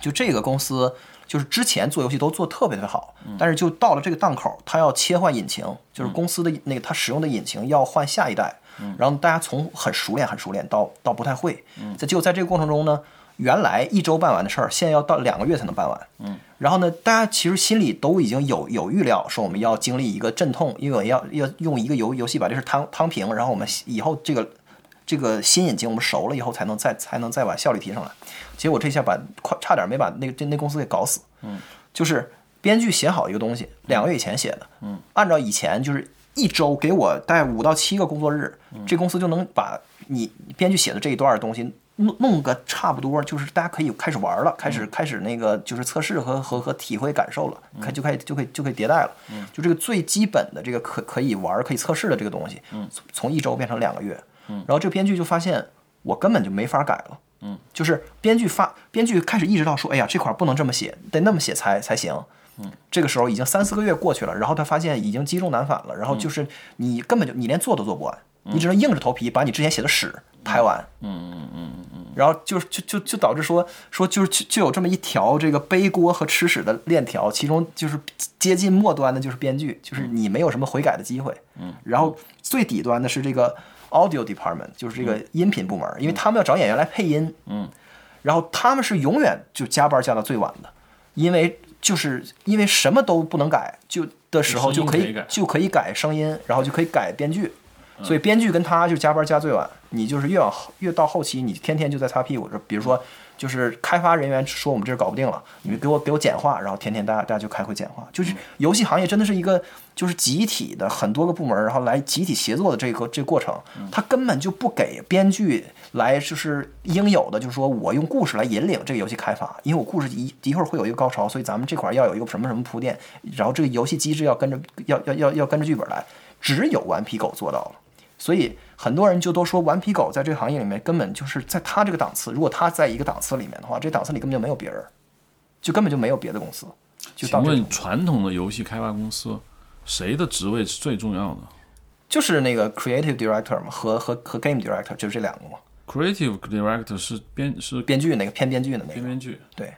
就这个公司。就是之前做游戏都做特别特别好，但是就到了这个档口，他要切换引擎，就是公司的那个他使用的引擎要换下一代，然后大家从很熟练很熟练到到不太会，在就在这个过程中呢，原来一周办完的事儿，现在要到两个月才能办完，嗯然后呢，大家其实心里都已经有有预料，说我们要经历一个阵痛，因为要要用一个游游戏把这事摊摊平，然后我们以后这个这个新引擎我们熟了以后才能再才能再把效率提上来。结果这下把快差点没把那个这那公司给搞死。嗯，就是编剧写好一个东西，两个月以前写的。嗯，按照以前就是一周给我带五到七个工作日，这公司就能把你编剧写的这一段的东西弄弄个差不多，就是大家可以开始玩了，开始开始那个就是测试和和和体会感受了，开就开就可以就可以迭代了。嗯，就这个最基本的这个可可以玩可以测试的这个东西，嗯，从一周变成两个月。嗯，然后这个编剧就发现我根本就没法改了。嗯，就是编剧发，编剧开始意识到说，哎呀，这块不能这么写，得那么写才才行。嗯，这个时候已经三四个月过去了，然后他发现已经积重难返了，然后就是你根本就你连做都做不完，你只能硬着头皮把你之前写的屎拍完。嗯嗯嗯嗯嗯然后就就就就导致说说就是就就有这么一条这个背锅和吃屎的链条，其中就是接近末端的就是编剧，就是你没有什么悔改的机会。嗯，然后最底端的是这个 audio department，就是这个音频部门，因为他们要找演员来配音。嗯，然后他们是永远就加班加到最晚的，因为就是因为什么都不能改，就的时候就可以就可以改声音，然后就可以改编剧。所以编剧跟他就加班加最晚，你就是越往后越到后期，你天天就在擦屁股。就比如说，就是开发人员说我们这儿搞不定了，你们给我给我简化，然后天天大家大家就开会简化。就是游戏行业真的是一个就是集体的很多个部门，然后来集体协作的这个这个过程，他根本就不给编剧来就是应有的，就是说我用故事来引领这个游戏开发，因为我故事一一会儿会有一个高潮，所以咱们这块儿要有一个什么什么铺垫，然后这个游戏机制要跟着要要要要跟着剧本来，只有顽皮狗做到了。所以很多人就都说顽皮狗在这个行业里面根本就是在他这个档次，如果他在一个档次里面的话，这档次里根本就没有别人，就根本就没有别的公司。就到请问传统的游戏开发公司，谁的职位是最重要的就是那个 creative director 嘛，和和和 game director 就是这两个嘛，？Creative Director 是编是编剧那个偏编剧的那个。编编剧对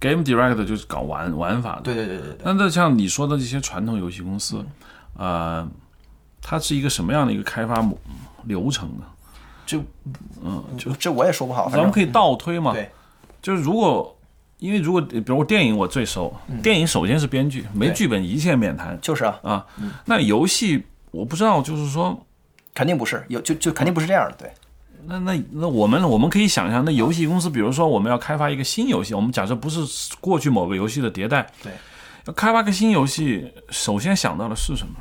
，Game Director 就是搞玩玩法的。对对对对对，那那像你说的这些传统游戏公司，呃，它是一个什么样的一个开发模流程呢？就嗯，就这我也说不好，咱们可以倒推嘛。对就是如果因为如果比如电影我最熟，电影首先是编剧，没剧本一切免谈就是啊，啊。那游戏我不知道，就是说，肯定不是有就就肯定不是这样的，对那那那我们我们可以想象，那游戏公司，比如说我们要开发一个新游戏，我们假设不是过去某个游戏的迭代，对要开发个新游戏，首先想到的是什么？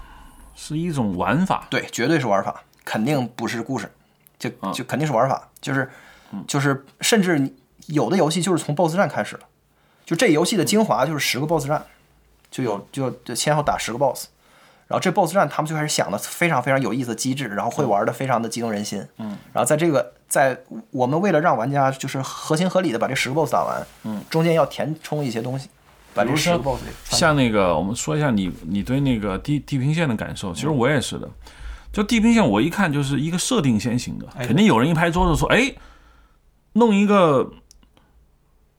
是一种玩法。对，绝对是玩法，肯定不是故事，就啊就肯定是玩法，就是嗯。就是甚至有的游戏就是从 BOSS 战开始的，就这游戏的精华就是十个 BOSS 战，就有就就先后打十个 BOSS，然后这 BOSS 战他们就开始想的非常非常有意思的机制，然后会玩的非常的激动人心，嗯，然后在这个在我们为了让玩家就是合情合理的把这十个 BOSS 打完，嗯，中间要填充一些东西，把这十个 BOSS 像那个，我们说一下你你对那个地地平线的感受。其实我也是的，就《地平线》，我一看就是一个设定先行的，哎肯定有人一拍桌子说：“哎，弄一个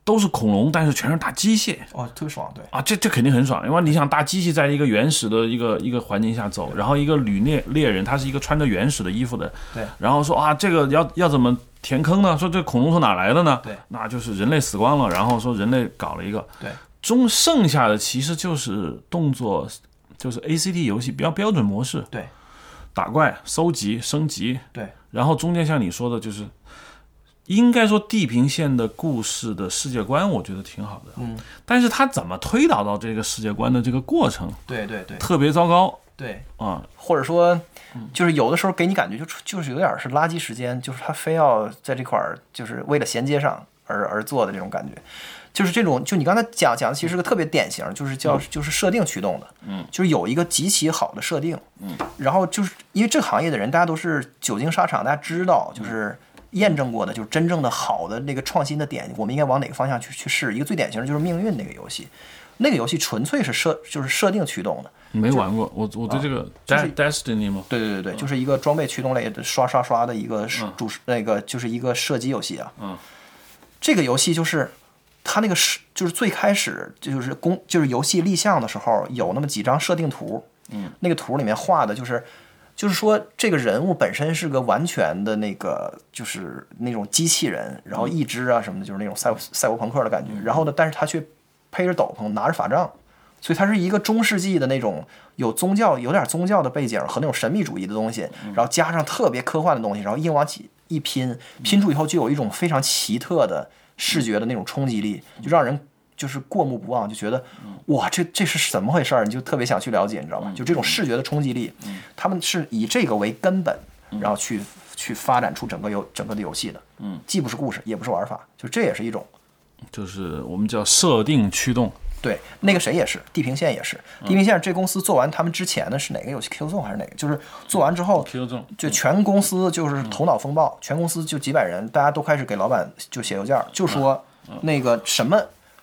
都是恐龙，但是全是大机械哇，特别爽，对，啊，这这肯定很爽。因为你想，大机器在一个原始的一个一个环境下走，然后一个旅猎猎人，他是一个穿着原始的衣服的，对，然后说啊，这个要要怎么填坑呢？说这恐龙从哪来的呢？对，那就是人类死光了，然后说人类搞了一个，对，中剩下的其实就是动作，就是 ACT 游戏比较标准模式，对，打怪、收集、升级，对，然后中间像你说的，就是应该说地平线的故事的世界观，我觉得挺好的，嗯，但是它怎么推导到这个世界观的这个过程对对对。特别糟糕。对，啊，或者说，就是有的时候给你感觉就就是有点是垃圾时间，就是他非要在这块儿就是为了衔接上而而做的这种感觉，就是这种就你刚才讲讲的其实是个特别典型，就是叫就是设定驱动的，嗯，就是有一个极其好的设定，嗯，然后就是因为这个行业的人大家都是久经沙场，大家知道就是。验证过的，就是真正的好的那个创新的点，我们应该往哪个方向去去试？一个最典型的就是命运那个游戏，那个游戏纯粹是设就是设定驱动的，没玩过，我我对这个 Destiny 吗？对对对对，就是一个装备驱动类的刷刷刷的一个主那个就是一个射击游戏啊。嗯，这个游戏就是它那个是就是最开始就是公就是游戏立项的时候有那么几张设定图，嗯，那个图里面画的就是。就是说，这个人物本身是个完全的那个，就是那种机器人，然后一肢啊什么的，就是那种赛赛博朋克的感觉。然后呢，但是他却披着斗篷，拿着法杖，所以它是一个中世纪的那种有宗教、有点宗教的背景和那种神秘主义的东西，然后加上特别科幻的东西，然后硬往起一拼，拼出以后就有一种非常奇特的视觉的那种冲击力，就让人就是过目不忘，就觉得哇，这这是怎么回事儿？你就特别想去了解，你知道吗？就这种视觉的冲击力，他们是以这个为根本，然后去去发展出整个游整个的游戏的，嗯，既不是故事，也不是玩法，就这也是一种。就是我们叫设定驱动，对，那个谁也是，地平线也是。地平线这公司做完他们之前的是哪个游戏？Q Zone 还是哪个？就是做完之后，Q 中就全公司就是头脑风暴，全公司就几百人，大家都开始给老板就写邮件，就说那个什么，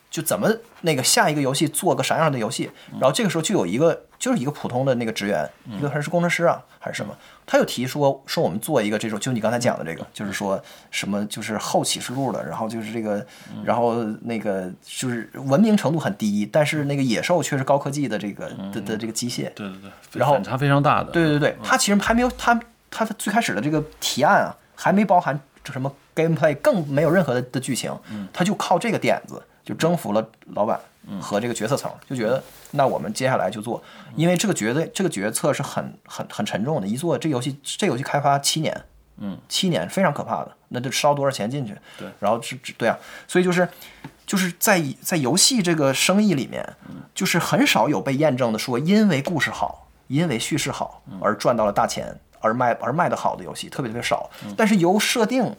就怎么那个下一个游戏做个啥样的游戏。然后这个时候就有一个就是一个普通的那个职员，一个还是工程师啊还是什么，他就提说说我们做一个这种，就你刚才讲的这个，就是说什么就是后启示录的，然后就是这个，然后那个就是文明程度很低，但是那个野兽却是高科技的这个的的这个机械，对对对，然后反差非常大的，对对对，他其实还没有他他最开始的这个提案啊，还没包含这什么 gameplay，更没有任何的的剧情，他就靠这个点子就征服了老板和这个决策层，就觉得那我们接下来就做，因为这个决策这个决策是很很很沉重的，一做这游戏这游戏开发七年，嗯，七年非常可怕的，那就烧多少钱进去，对，然后是对啊，所以就是。就是在在游戏这个生意里面，就是很少有被验证的说，因为故事好，因为叙事好而赚到了大钱，而卖而卖的好的游戏特别特别少。但是由设定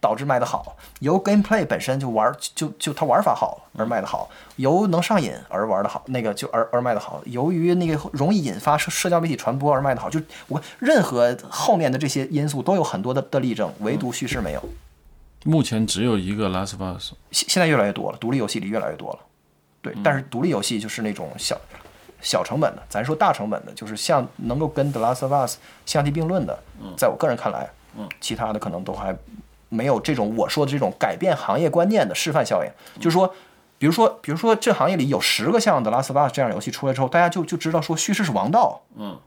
导致卖得好，由 gameplay 本身就玩就就它玩法好而卖得好，由能上瘾而玩的好，那个就而而卖得好，由于那个容易引发社社交媒体传播而卖得好，就我任何后面的这些因素都有很多的的例证，唯独叙事没有。目前只有一个 Last of Us，现现在越来越多了，独立游戏里越来越多了。对，但是独立游戏就是那种小小成本的，咱说大成本的，就是像能够跟 The Last of Us 相提并论的，在我个人看来，嗯，其他的可能都还没有这种我说的这种改变行业观念的示范效应。就是说，比如说，比如说这行业里有十个像 The Last of Us 这样的游戏出来之后，大家就就知道说叙事是王道，嗯，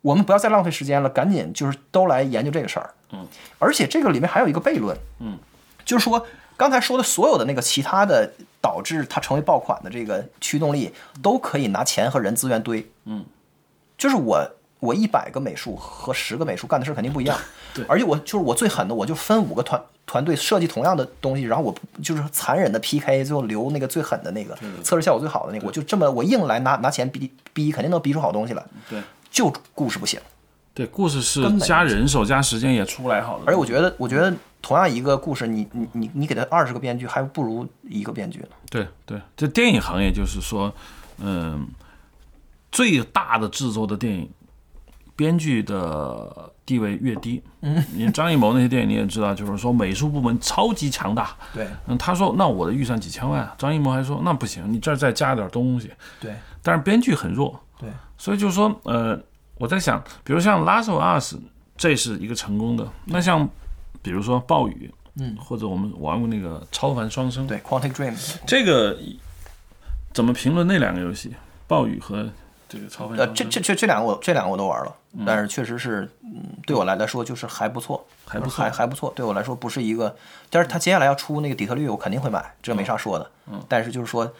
我们不要再浪费时间了，赶紧就是都来研究这个事儿，嗯，而且这个里面还有一个悖论，嗯，就是说刚才说的所有的那个其他的导致它成为爆款的这个驱动力，都可以拿钱和人资源堆，嗯，就是我我一百个美术和十个美术干的事儿肯定不一样，对。而且我就是我最狠的，我就分五个团团队设计同样的东西，然后我就是残忍的 PK，最后留那个最狠的那个测试效果最好的那个，我就这么我硬来拿拿钱逼逼，肯定能逼出好东西来，对。就故事不行。对，故事是加人手加时间也出不来好的，而且我觉得，我觉得同样一个故事，你你你你给他二十个编剧，还不如一个编剧呢。对对，这电影行业就是说，嗯，最大的制作的电影，编剧的地位越低。嗯，你张艺谋那些电影你也知道，就是说美术部门超级强大。对嗯，他说那我的预算几千万，张艺谋还说那不行，你这儿再加点东西。对但是编剧很弱，对所以就是说，呃，我在想，比如像《Last of Us》，这是一个成功的。那像比如说《暴雨》，嗯，或者我们玩过那个《超凡双生》，对，《Quantic Dream》这个怎么评论那两个游戏？《暴雨》和这个《超凡呃，》这这这这两个我这两个我都玩了，但是确实是，嗯，对我来来说就是还不错，还不错还还不错。对我来说不是一个，但是他接下来要出那个底特律，我肯定会买，这没啥说的。嗯，但是就是说，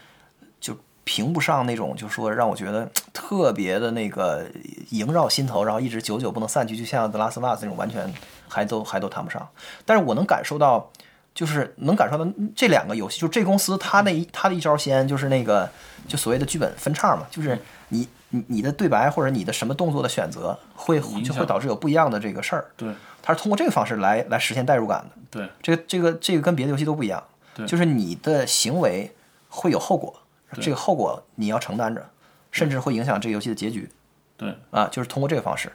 就评不上那种，就是说让我觉得特别的那个萦绕心头，然后一直久久不能散去，就像《The Last of Us》那种，完全还都还都谈不上。但是我能感受到。就是能感受到这两个游戏，就这公司它那一它的一招先就是那个就所谓的剧本分叉嘛，就是你你你的对白或者你的什么动作的选择会就会导致有不一样的这个事儿。对，它是通过这个方式来来实现代入感的。对，这个这个这个跟别的游戏都不一样。对，就是你的行为会有后果，这个后果你要承担着，甚至会影响这个游戏的结局。对，啊，就是通过这个方式。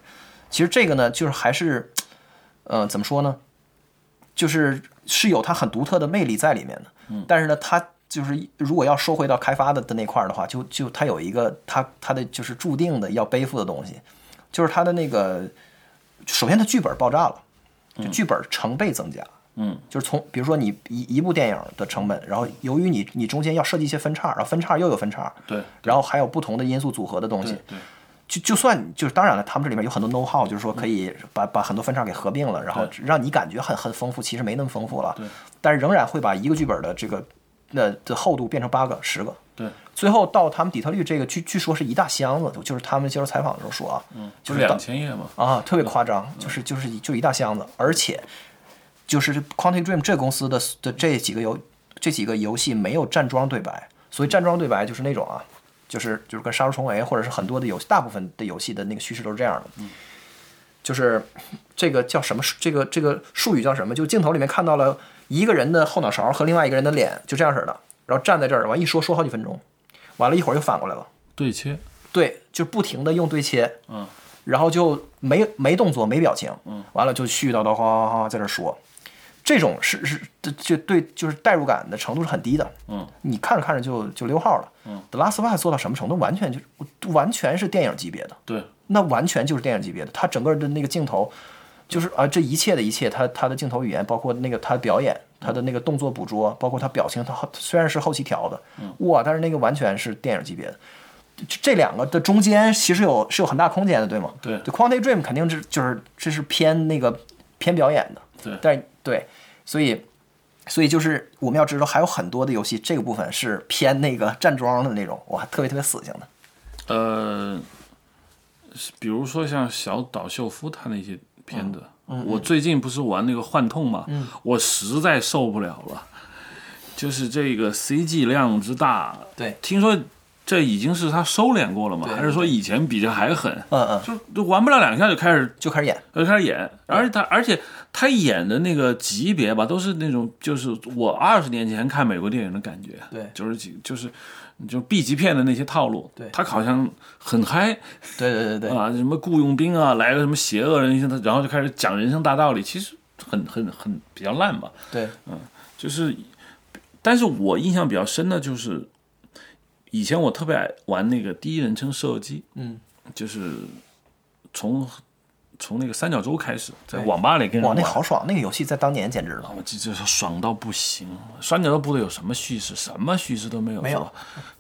其实这个呢，就是还是，呃，怎么说呢？就是是有它很独特的魅力在里面的，嗯，但是呢，它就是如果要说回到开发的的那块儿的话，就就它有一个它它的就是注定的要背负的东西，就是它的那个，首先它剧本爆炸了，就剧本成倍增加，嗯，就是从比如说你一一部电影的成本，然后由于你你中间要设计一些分叉，然后分叉又有分叉，对，然后还有不同的因素组合的东西，对。就就算就是当然了，他们这里面有很多 know how，就是说可以把把很多分叉给合并了，然后让你感觉很很丰富，其实没那么丰富了。对。但是仍然会把一个剧本的这个那的厚度变成八个、十个。对。最后到他们底特律这个据据说是一大箱子，就是他们接受采访的时候说啊，嗯，就是两千页嘛。啊，特别夸张，就是就是就一大箱子，而且就是 Quantic Dream 这公司的的这几个游这几个游戏没有站桩对白，所以站桩对白就是那种啊。就是就是跟杀出重围，或者是很多的游戏，大部分的游戏的那个叙事都是这样的。嗯，就是这个叫什么？这个这个术语叫什么？就镜头里面看到了一个人的后脑勺和另外一个人的脸，就这样式的，然后站在这儿，完一说说好几分钟，完了一会儿又反过来了，对切，对，就不停的用对切，嗯，然后就没没动作没表情，嗯，完了就絮絮叨叨哗哗哗在这说。这种是是就对，就是代入感的程度是很低的。嗯，你看着看着就就溜号了。嗯，The Last Us 做到什么程度？完全就完全是电影级别的。对，那完全就是电影级别的。他整个的那个镜头，就是啊，这一切的一切，他他的镜头语言，包括那个他的表演，他的那个动作捕捉，包括他表情，他虽然是后期调的，哇，但是那个完全是电影级别的。这两个的中间其实有是有很大空间的，对吗？对。对，Quantic Dream 肯定是就是这是偏那个偏表演的。对。但对，所以。所以就是我们要知道，还有很多的游戏，这个部分是偏那个站桩的那种，哇，特别特别死性的。呃，比如说像小岛秀夫他那些片子，我最近不是玩那个幻痛嘛，我实在受不了了，就是这个 CG 量之大。对，听说这已经是他收敛过了吗？还是说以前比这还狠？嗯嗯，就就玩不了两下就开始就开始演，就开始演，而且他而且。他演的那个级别吧，都是那种，就是我二十年前看美国电影的感觉，对，就是几就是就 B 级片的那些套路，对，他好像很嗨，对对对对，啊，什么雇佣兵啊，来个什么邪恶人，然后就开始讲人生大道理，其实很很很比较烂吧，对，嗯，就是，但是我印象比较深的就是，以前我特别爱玩那个第一人称射击，嗯，就是从。从那个三角洲开始，在网吧里跟人哇，那好爽！那个游戏在当年简直了，我记得爽到不行。三角洲部队有什么叙事？什么叙事都没有，没有，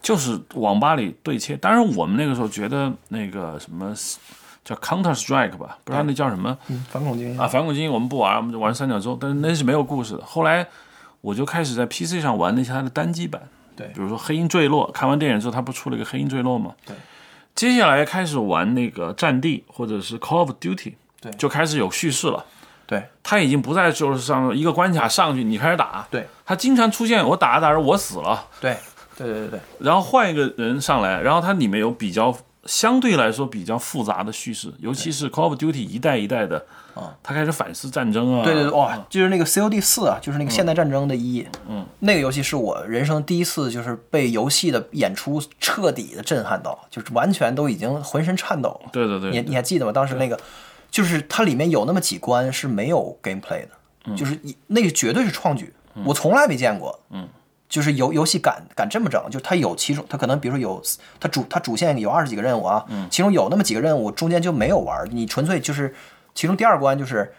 就是网吧里对切。当然，我们那个时候觉得那个什么叫 Counter Strike 吧，不知道那叫什么，反恐精英啊，反恐精英我们不玩，我们就玩三角洲，但是那是没有故事的。后来我就开始在 PC 上玩那些它的单机版，对，比如说《黑鹰坠落》，看完电影之后，它不出了一个《黑鹰坠落》吗？对。接下来开始玩那个战地或者是 Call of Duty，对，就开始有叙事了。对，他已经不再就是上一个关卡上去你开始打，对，他经常出现我打着打着我死了，对，对对对对，然后换一个人上来，然后它里面有比较相对来说比较复杂的叙事，尤其是 Call of Duty 一代一代的。啊，他开始反思战争啊！对对对，哇，就是那个 COD 四啊，就是那个现代战争的一，嗯，那个游戏是我人生第一次，就是被游戏的演出彻底的震撼到，就是完全都已经浑身颤抖了。对对对，你你还记得吗？当时那个，就是它里面有那么几关是没有 gameplay 的，就是那个绝对是创举，我从来没见过。嗯，就是游游戏敢敢这么整，就是它有其中它可能比如说有它主它主线有二十几个任务啊，其中有那么几个任务中间就没有玩，你纯粹就是其中第二关就是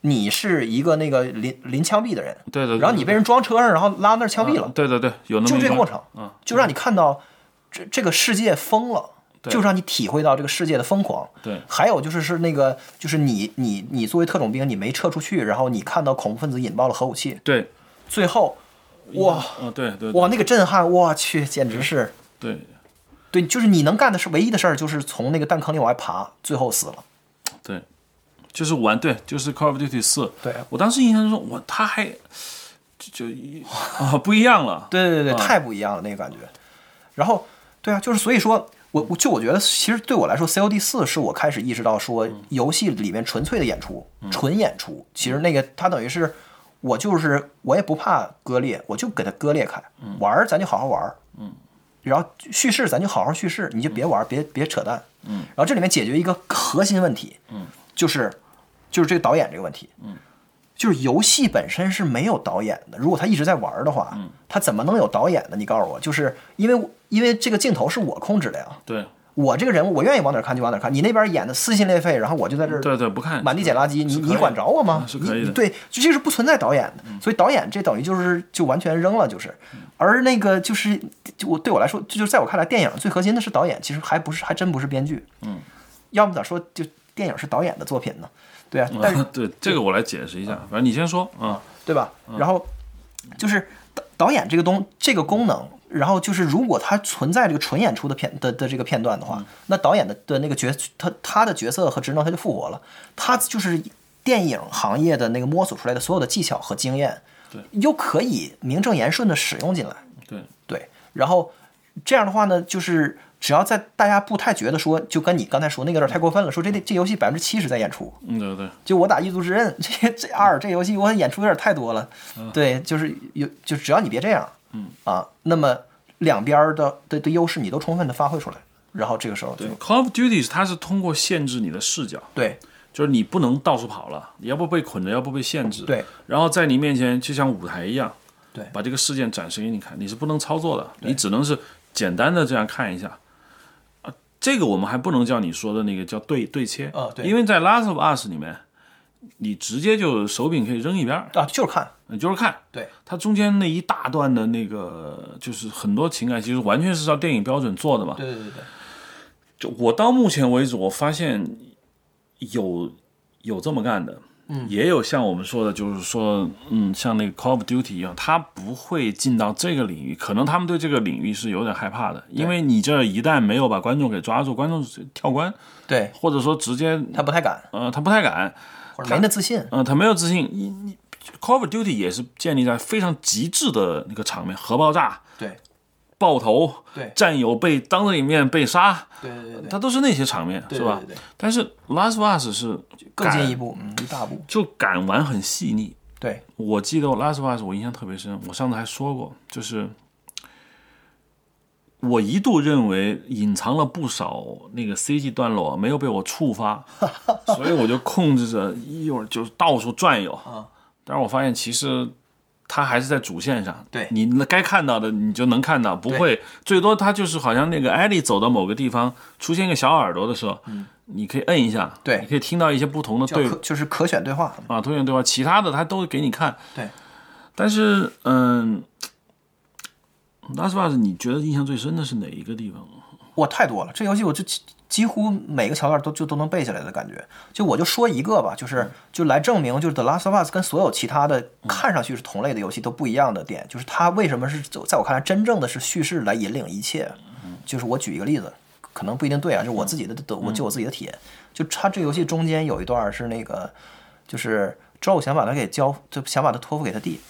你是一个那个临临枪毙的人，对对对然后你被人装车上，然后拉那儿枪毙了，对对对，有那么就这个过程，嗯，就让你看到这这个世界疯了，对。就让你体会到这个世界的疯狂。对。还有就是是那个，就是你你你作为特种兵，你没撤出去，然后你看到恐怖分子引爆了核武器，对，最后，哇嗯，对对哇那个震撼，我去，简直是。对。对，就是你能干的是唯一的事儿，就是从那个弹坑里往外爬，最后死了。对，就是玩对，就是 Call of Duty 四，对。我当时印象中，我他还就就一啊不一样了，对对对，啊。太不一样了那个感觉。然后，对啊，就是所以说我我就我觉得，其实对我来说，COD 四是我开始意识到说，游戏里面纯粹的演出，纯演出，其实那个它等于是我就是我也不怕割裂，我就给它割裂开，玩儿咱就好好玩儿，嗯，然后叙事咱就好好叙事，你就别玩儿，别别扯淡，嗯，然后这里面解决一个核心问题，嗯，就是就是这个导演这个问题，嗯。就是游戏本身是没有导演的，如果他一直在玩的话，他怎么能有导演呢？你告诉我，就是因为因为这个镜头是我控制的呀，对我这个人物我愿意往哪儿看就往哪儿看，你那边演的撕心裂肺，然后我就在这儿对对，不看满地捡垃圾，你你管着我吗？是可以的对，就这是不存在导演的，所以导演这等于就是就完全扔了，就是。而那个就是就我对我来说，就是在我看来，电影最核心的是导演，其实还不是还真不是编剧，嗯，要么咋说就电影是导演的作品呢？对啊，但是对这个我来解释一下，反正你先说啊，对吧？然后就是导导演这个东这个功能，然后就是如果它存在这个纯演出的片的的这个片段的话，那导演的的那个角他他的角色和职能他就复活了，他就是电影行业的那个摸索出来的所有的技巧和经验，对，又可以名正言顺的使用进来，对。对，然后这样的话呢，就是只要在大家不太觉得说，就跟你刚才说那个有点太过分了，说这这游戏百分之七十在演出，嗯对对，就我打异族之刃这这二这游戏我演出有点太多了，对，就是有就只要你别这样，嗯。啊，那么两边儿的的的优势你都充分的发挥出来，然后这个时候就对 Call of Duty 它是通过限制你的视角，对。就是你不能到处跑了，你要不被捆着，要不被限制，对。然后在你面前就像舞台一样，对。把这个事件展示给你看，你是不能操作的，你只能是简单的这样看一下。啊，这个我们还不能叫你说的那个叫对对切，呃对。因为在《Last of Us》里面，你直接就手柄可以扔一边儿，啊就是看。你就是看。对。它中间那一大段的那个，就是很多情感，其实完全是照电影标准做的嘛。对对对对。就我到目前为止，我发现有有这么干的，嗯，也有像我们说的，就是说，嗯，像那个 Call of Duty 一样，他不会进到这个领域，可能他们对这个领域是有点害怕的，因为你这一旦没有把观众给抓住，观众跳关，对，或者说直接，他不太敢。呃，他不太敢，或者没那自信，嗯、他没有自信。你你 Call of Duty 也是建立在非常极致的那个场面，核爆炸、对爆头，对战友被当着你面被杀，对对对他，都是那些场面，是吧？但是 Last of Us 是更进一步，步，嗯，一大步，就敢玩很细腻。对我记得 Last of Us 我印象特别深，我上次还说过，就是我一度认为隐藏了不少那个 CG 段落没有被我触发，所以我就控制着一会儿就到处转悠啊。但是我发现其实它还是在主线上，对你那该看到的你就能看到，不会最多它就是好像那个艾莉走到某个地方出现一个小耳朵的时候，你可以摁一下，嗯对你可以听到一些不同的对叫可就是可选对话，啊，可选对话？其他的它都给你看。对，但是嗯，拉斯瓦斯，你觉得印象最深的是哪一个地方？哇，太多了！这游戏我就几几乎每个桥段都就都能背下来的感觉。就我就说一个吧，就是就来证明，就是 The Last of Us 跟所有其他的看上去是同类的游戏都不一样的点，就是它为什么是在我看来真正的是叙事来引领一切。就是我举一个例子，可能不一定对啊，就是我自己的的，我就我自己的体验。就它这游戏中间有一段是那个，就是周想把他给交，就想把他托付给他弟，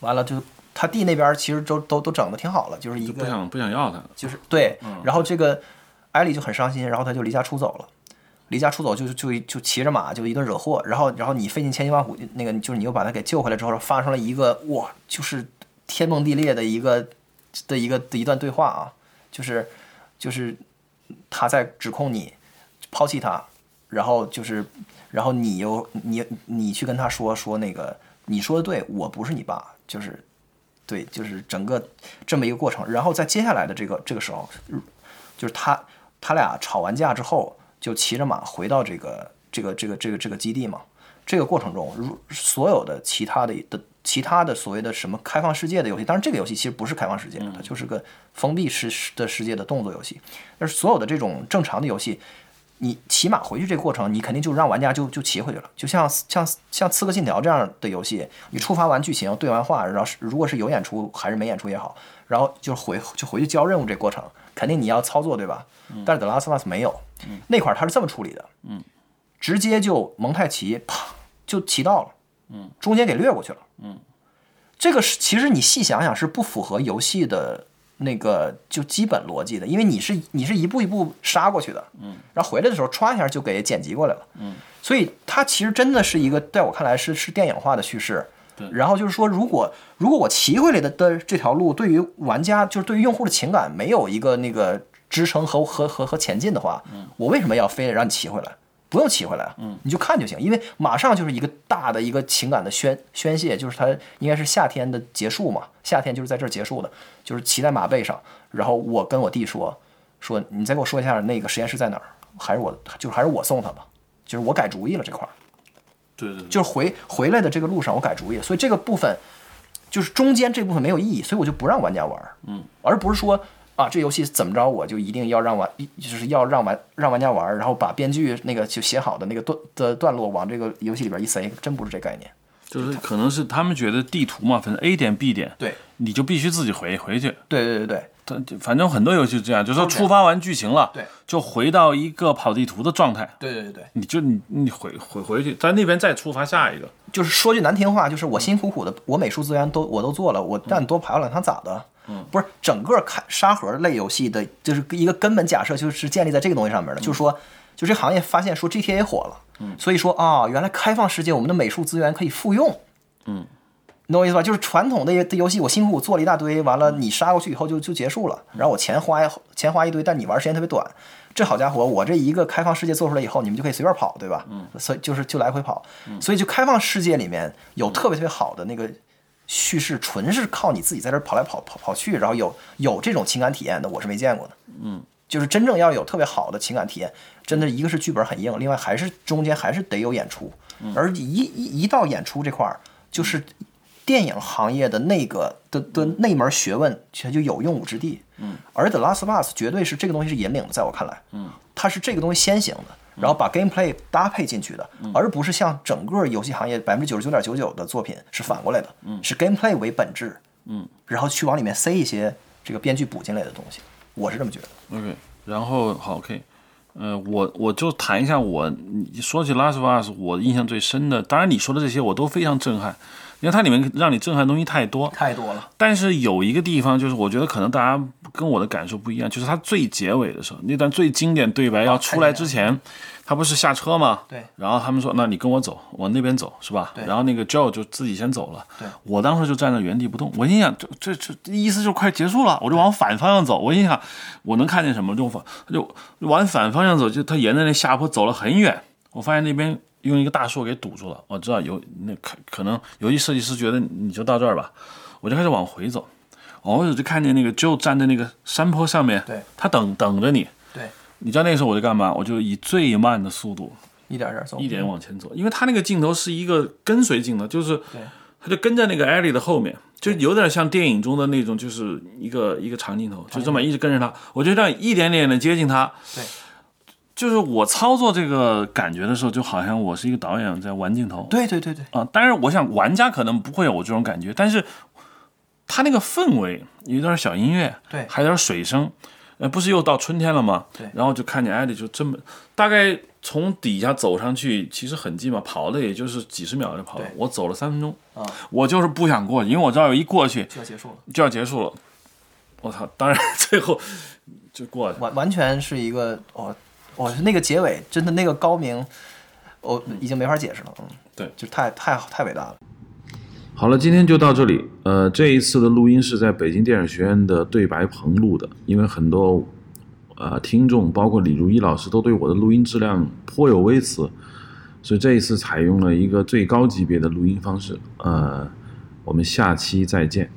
完了就他弟那边其实都都都整的挺好了，就是一个不想不想要他，就是对，然后这个艾莉就很伤心，然后他就离家出走了。离家出走就就就骑着马就一顿惹祸，然后然后你费尽千辛万苦，那个就是你又把他给救回来之后，发生了一个哇，就是天崩地裂的一个的一个的一段对话啊，就是就是他在指控你抛弃他，然后就是然后你又你你去跟他说说那个你说的对，我不是你爸，就是对，就是整个这么一个过程。然后在接下来的这个这个时候，就是他他俩吵完架之后，就骑着马回到这个这个这个这个这个基地嘛。这个过程中，如所有的其他的的其他的所谓的什么开放世界的游戏，当然这个游戏其实不是开放世界，它就是个封闭式的世界的动作游戏。但是所有的这种正常的游戏，你骑马回去这个过程，你肯定就让玩家就就骑回去了。就像像像《刺客信条》这样的游戏，你触发完剧情，对完话，然后是如果是有演出还是没演出也好，然后就回就回去交任务这过程，肯定你要操作对吧？但是《The Last of Us》没有，那块儿它是这么处理的，嗯，直接就蒙太奇啪。就骑到了，嗯，中间给略过去了，嗯，这个是其实你细想想是不符合游戏的那个就基本逻辑的，因为你是你是一步一步杀过去的，嗯，然后回来的时候歘一下就给剪辑过来了，嗯，所以它其实真的是一个在我看来是是电影化的叙事，对，然后就是说如果如果我骑回来的的这条路对于玩家就是对于用户的情感没有一个那个支撑和和和和前进的话，嗯，我为什么要非得让你骑回来？不用骑回来，嗯，你就看就行，因为马上就是一个大的一个情感的宣宣泄，就是它应该是夏天的结束嘛，夏天就是在这儿结束的，就是骑在马背上，然后我跟我弟说说，你再给我说一下那个实验室在哪儿，还是我就是还是我送他吧，就是我改主意了这块儿，对对，就是回回来的这个路上我改主意，所以这个部分就是中间这部分没有意义，所以我就不让玩家玩，嗯，而不是说。啊，这游戏怎么着，我就一定要让玩，就是要让玩让玩家玩，然后把编剧那个就写好的那个段的段落往这个游戏里边一塞，真不是这概念。就是可能是他们觉得地图嘛，反正 A 点 B 点，对，你就必须自己回回去。对对对对，他反正很多游戏这样，就是说触发完剧情了，对，就回到一个跑地图的状态。对对对对，你就你你回回回去，在那边再触发下一个。就是说句难听话，就是我辛辛苦苦的，我美术资源都我都做了，我让你多跑两趟咋的？嗯，不是整个开沙盒类游戏的，就是一个根本假设，就是建立在这个东西上面的。就是说，就这行业发现说 GTA 火了，嗯，所以说啊，原来开放世界我们的美术资源可以复用，嗯，你懂我意思吧？就是传统的的游戏，我辛苦苦做了一大堆，完了你杀过去以后就就结束了，然后我钱花钱花一堆，但你玩时间特别短。这好家伙，我这一个开放世界做出来以后，你们就可以随便跑，对吧？嗯，所以就是就来回跑，所以就开放世界里面有特别特别好的那个。叙事纯是靠你自己在这跑来跑跑跑去，然后有有这种情感体验的，我是没见过的。嗯，就是真正要有特别好的情感体验，真的一个是剧本很硬，另外还是中间还是得有演出。而一一一到演出这块儿，就是电影行业的那个的的那门学问，其实就有用武之地。嗯，而 The Last of Us 绝对是这个东西是引领的，在我看来，嗯，它是这个东西先行的。然后把 gameplay 搭配进去的，而不是像整个游戏行业百分之九十九点九九的作品是反过来的，嗯是 gameplay 为本质，嗯，然后去往里面塞一些这个编剧补进来的东西，我是这么觉得。OK，然后好 OK，呃，我我就谈一下我，你说起《Last of Us》，我印象最深的，当然你说的这些我都非常震撼，因为它里面让你震撼的东西太多，太多了。但是有一个地方，就是我觉得可能大家跟我的感受不一样，就是它最结尾的时候，那段最经典对白要出来之前，他不是下车吗？对。然后他们说：“那你跟我走，往那边走，是吧？”对。然后那个 Joe 就自己先走了。对。我当时就站在原地不动，我心想：这这这意思就快结束了，我就往反方向走。我心想，我能看见什么？就反就往反方向走，就他沿着那下坡走了很远。我发现那边用一个大树给堵住了。我知道有那可可能游戏设计师觉得你就到这儿吧，我就开始往回走。往回走就看见那个 Joe 站在那个山坡上面，对，他等等着你。对。你知道那个时候我就干嘛？我就以最慢的速度，一点点走，一点往前走。因为他那个镜头是一个跟随镜头，就是对，他就跟在那个艾莉的后面，就有点像电影中的那种，就是一个一个长镜头，就这么一直跟着他。我就这样一点点的接近他。对，就是我操作这个感觉的时候，就好像我是一个导演在玩镜头。对对对对。啊，当然，我想玩家可能不会有我这种感觉，但是他那个氛围有点小音乐，对，还有点水声。呃，不是又到春天了吗？对，然后就看见艾莉就这么大概从底下走上去，其实很近嘛，跑的也就是几十秒就跑了。我走了三分钟啊，我就是不想过去，因为我知道一过去就要结束了，就要结束了。我操！当然 最后就过去，完完全是一个哦哦，那个结尾真的那个高明，我已经没法解释了。嗯，对，就太太太伟大了。好了，今天就到这里。呃，这一次的录音是在北京电影学院的对白棚录的，因为很多呃听众，包括李如一老师，都对我的录音质量颇有微词，所以这一次采用了一个最高级别的录音方式。呃，我们下期再见。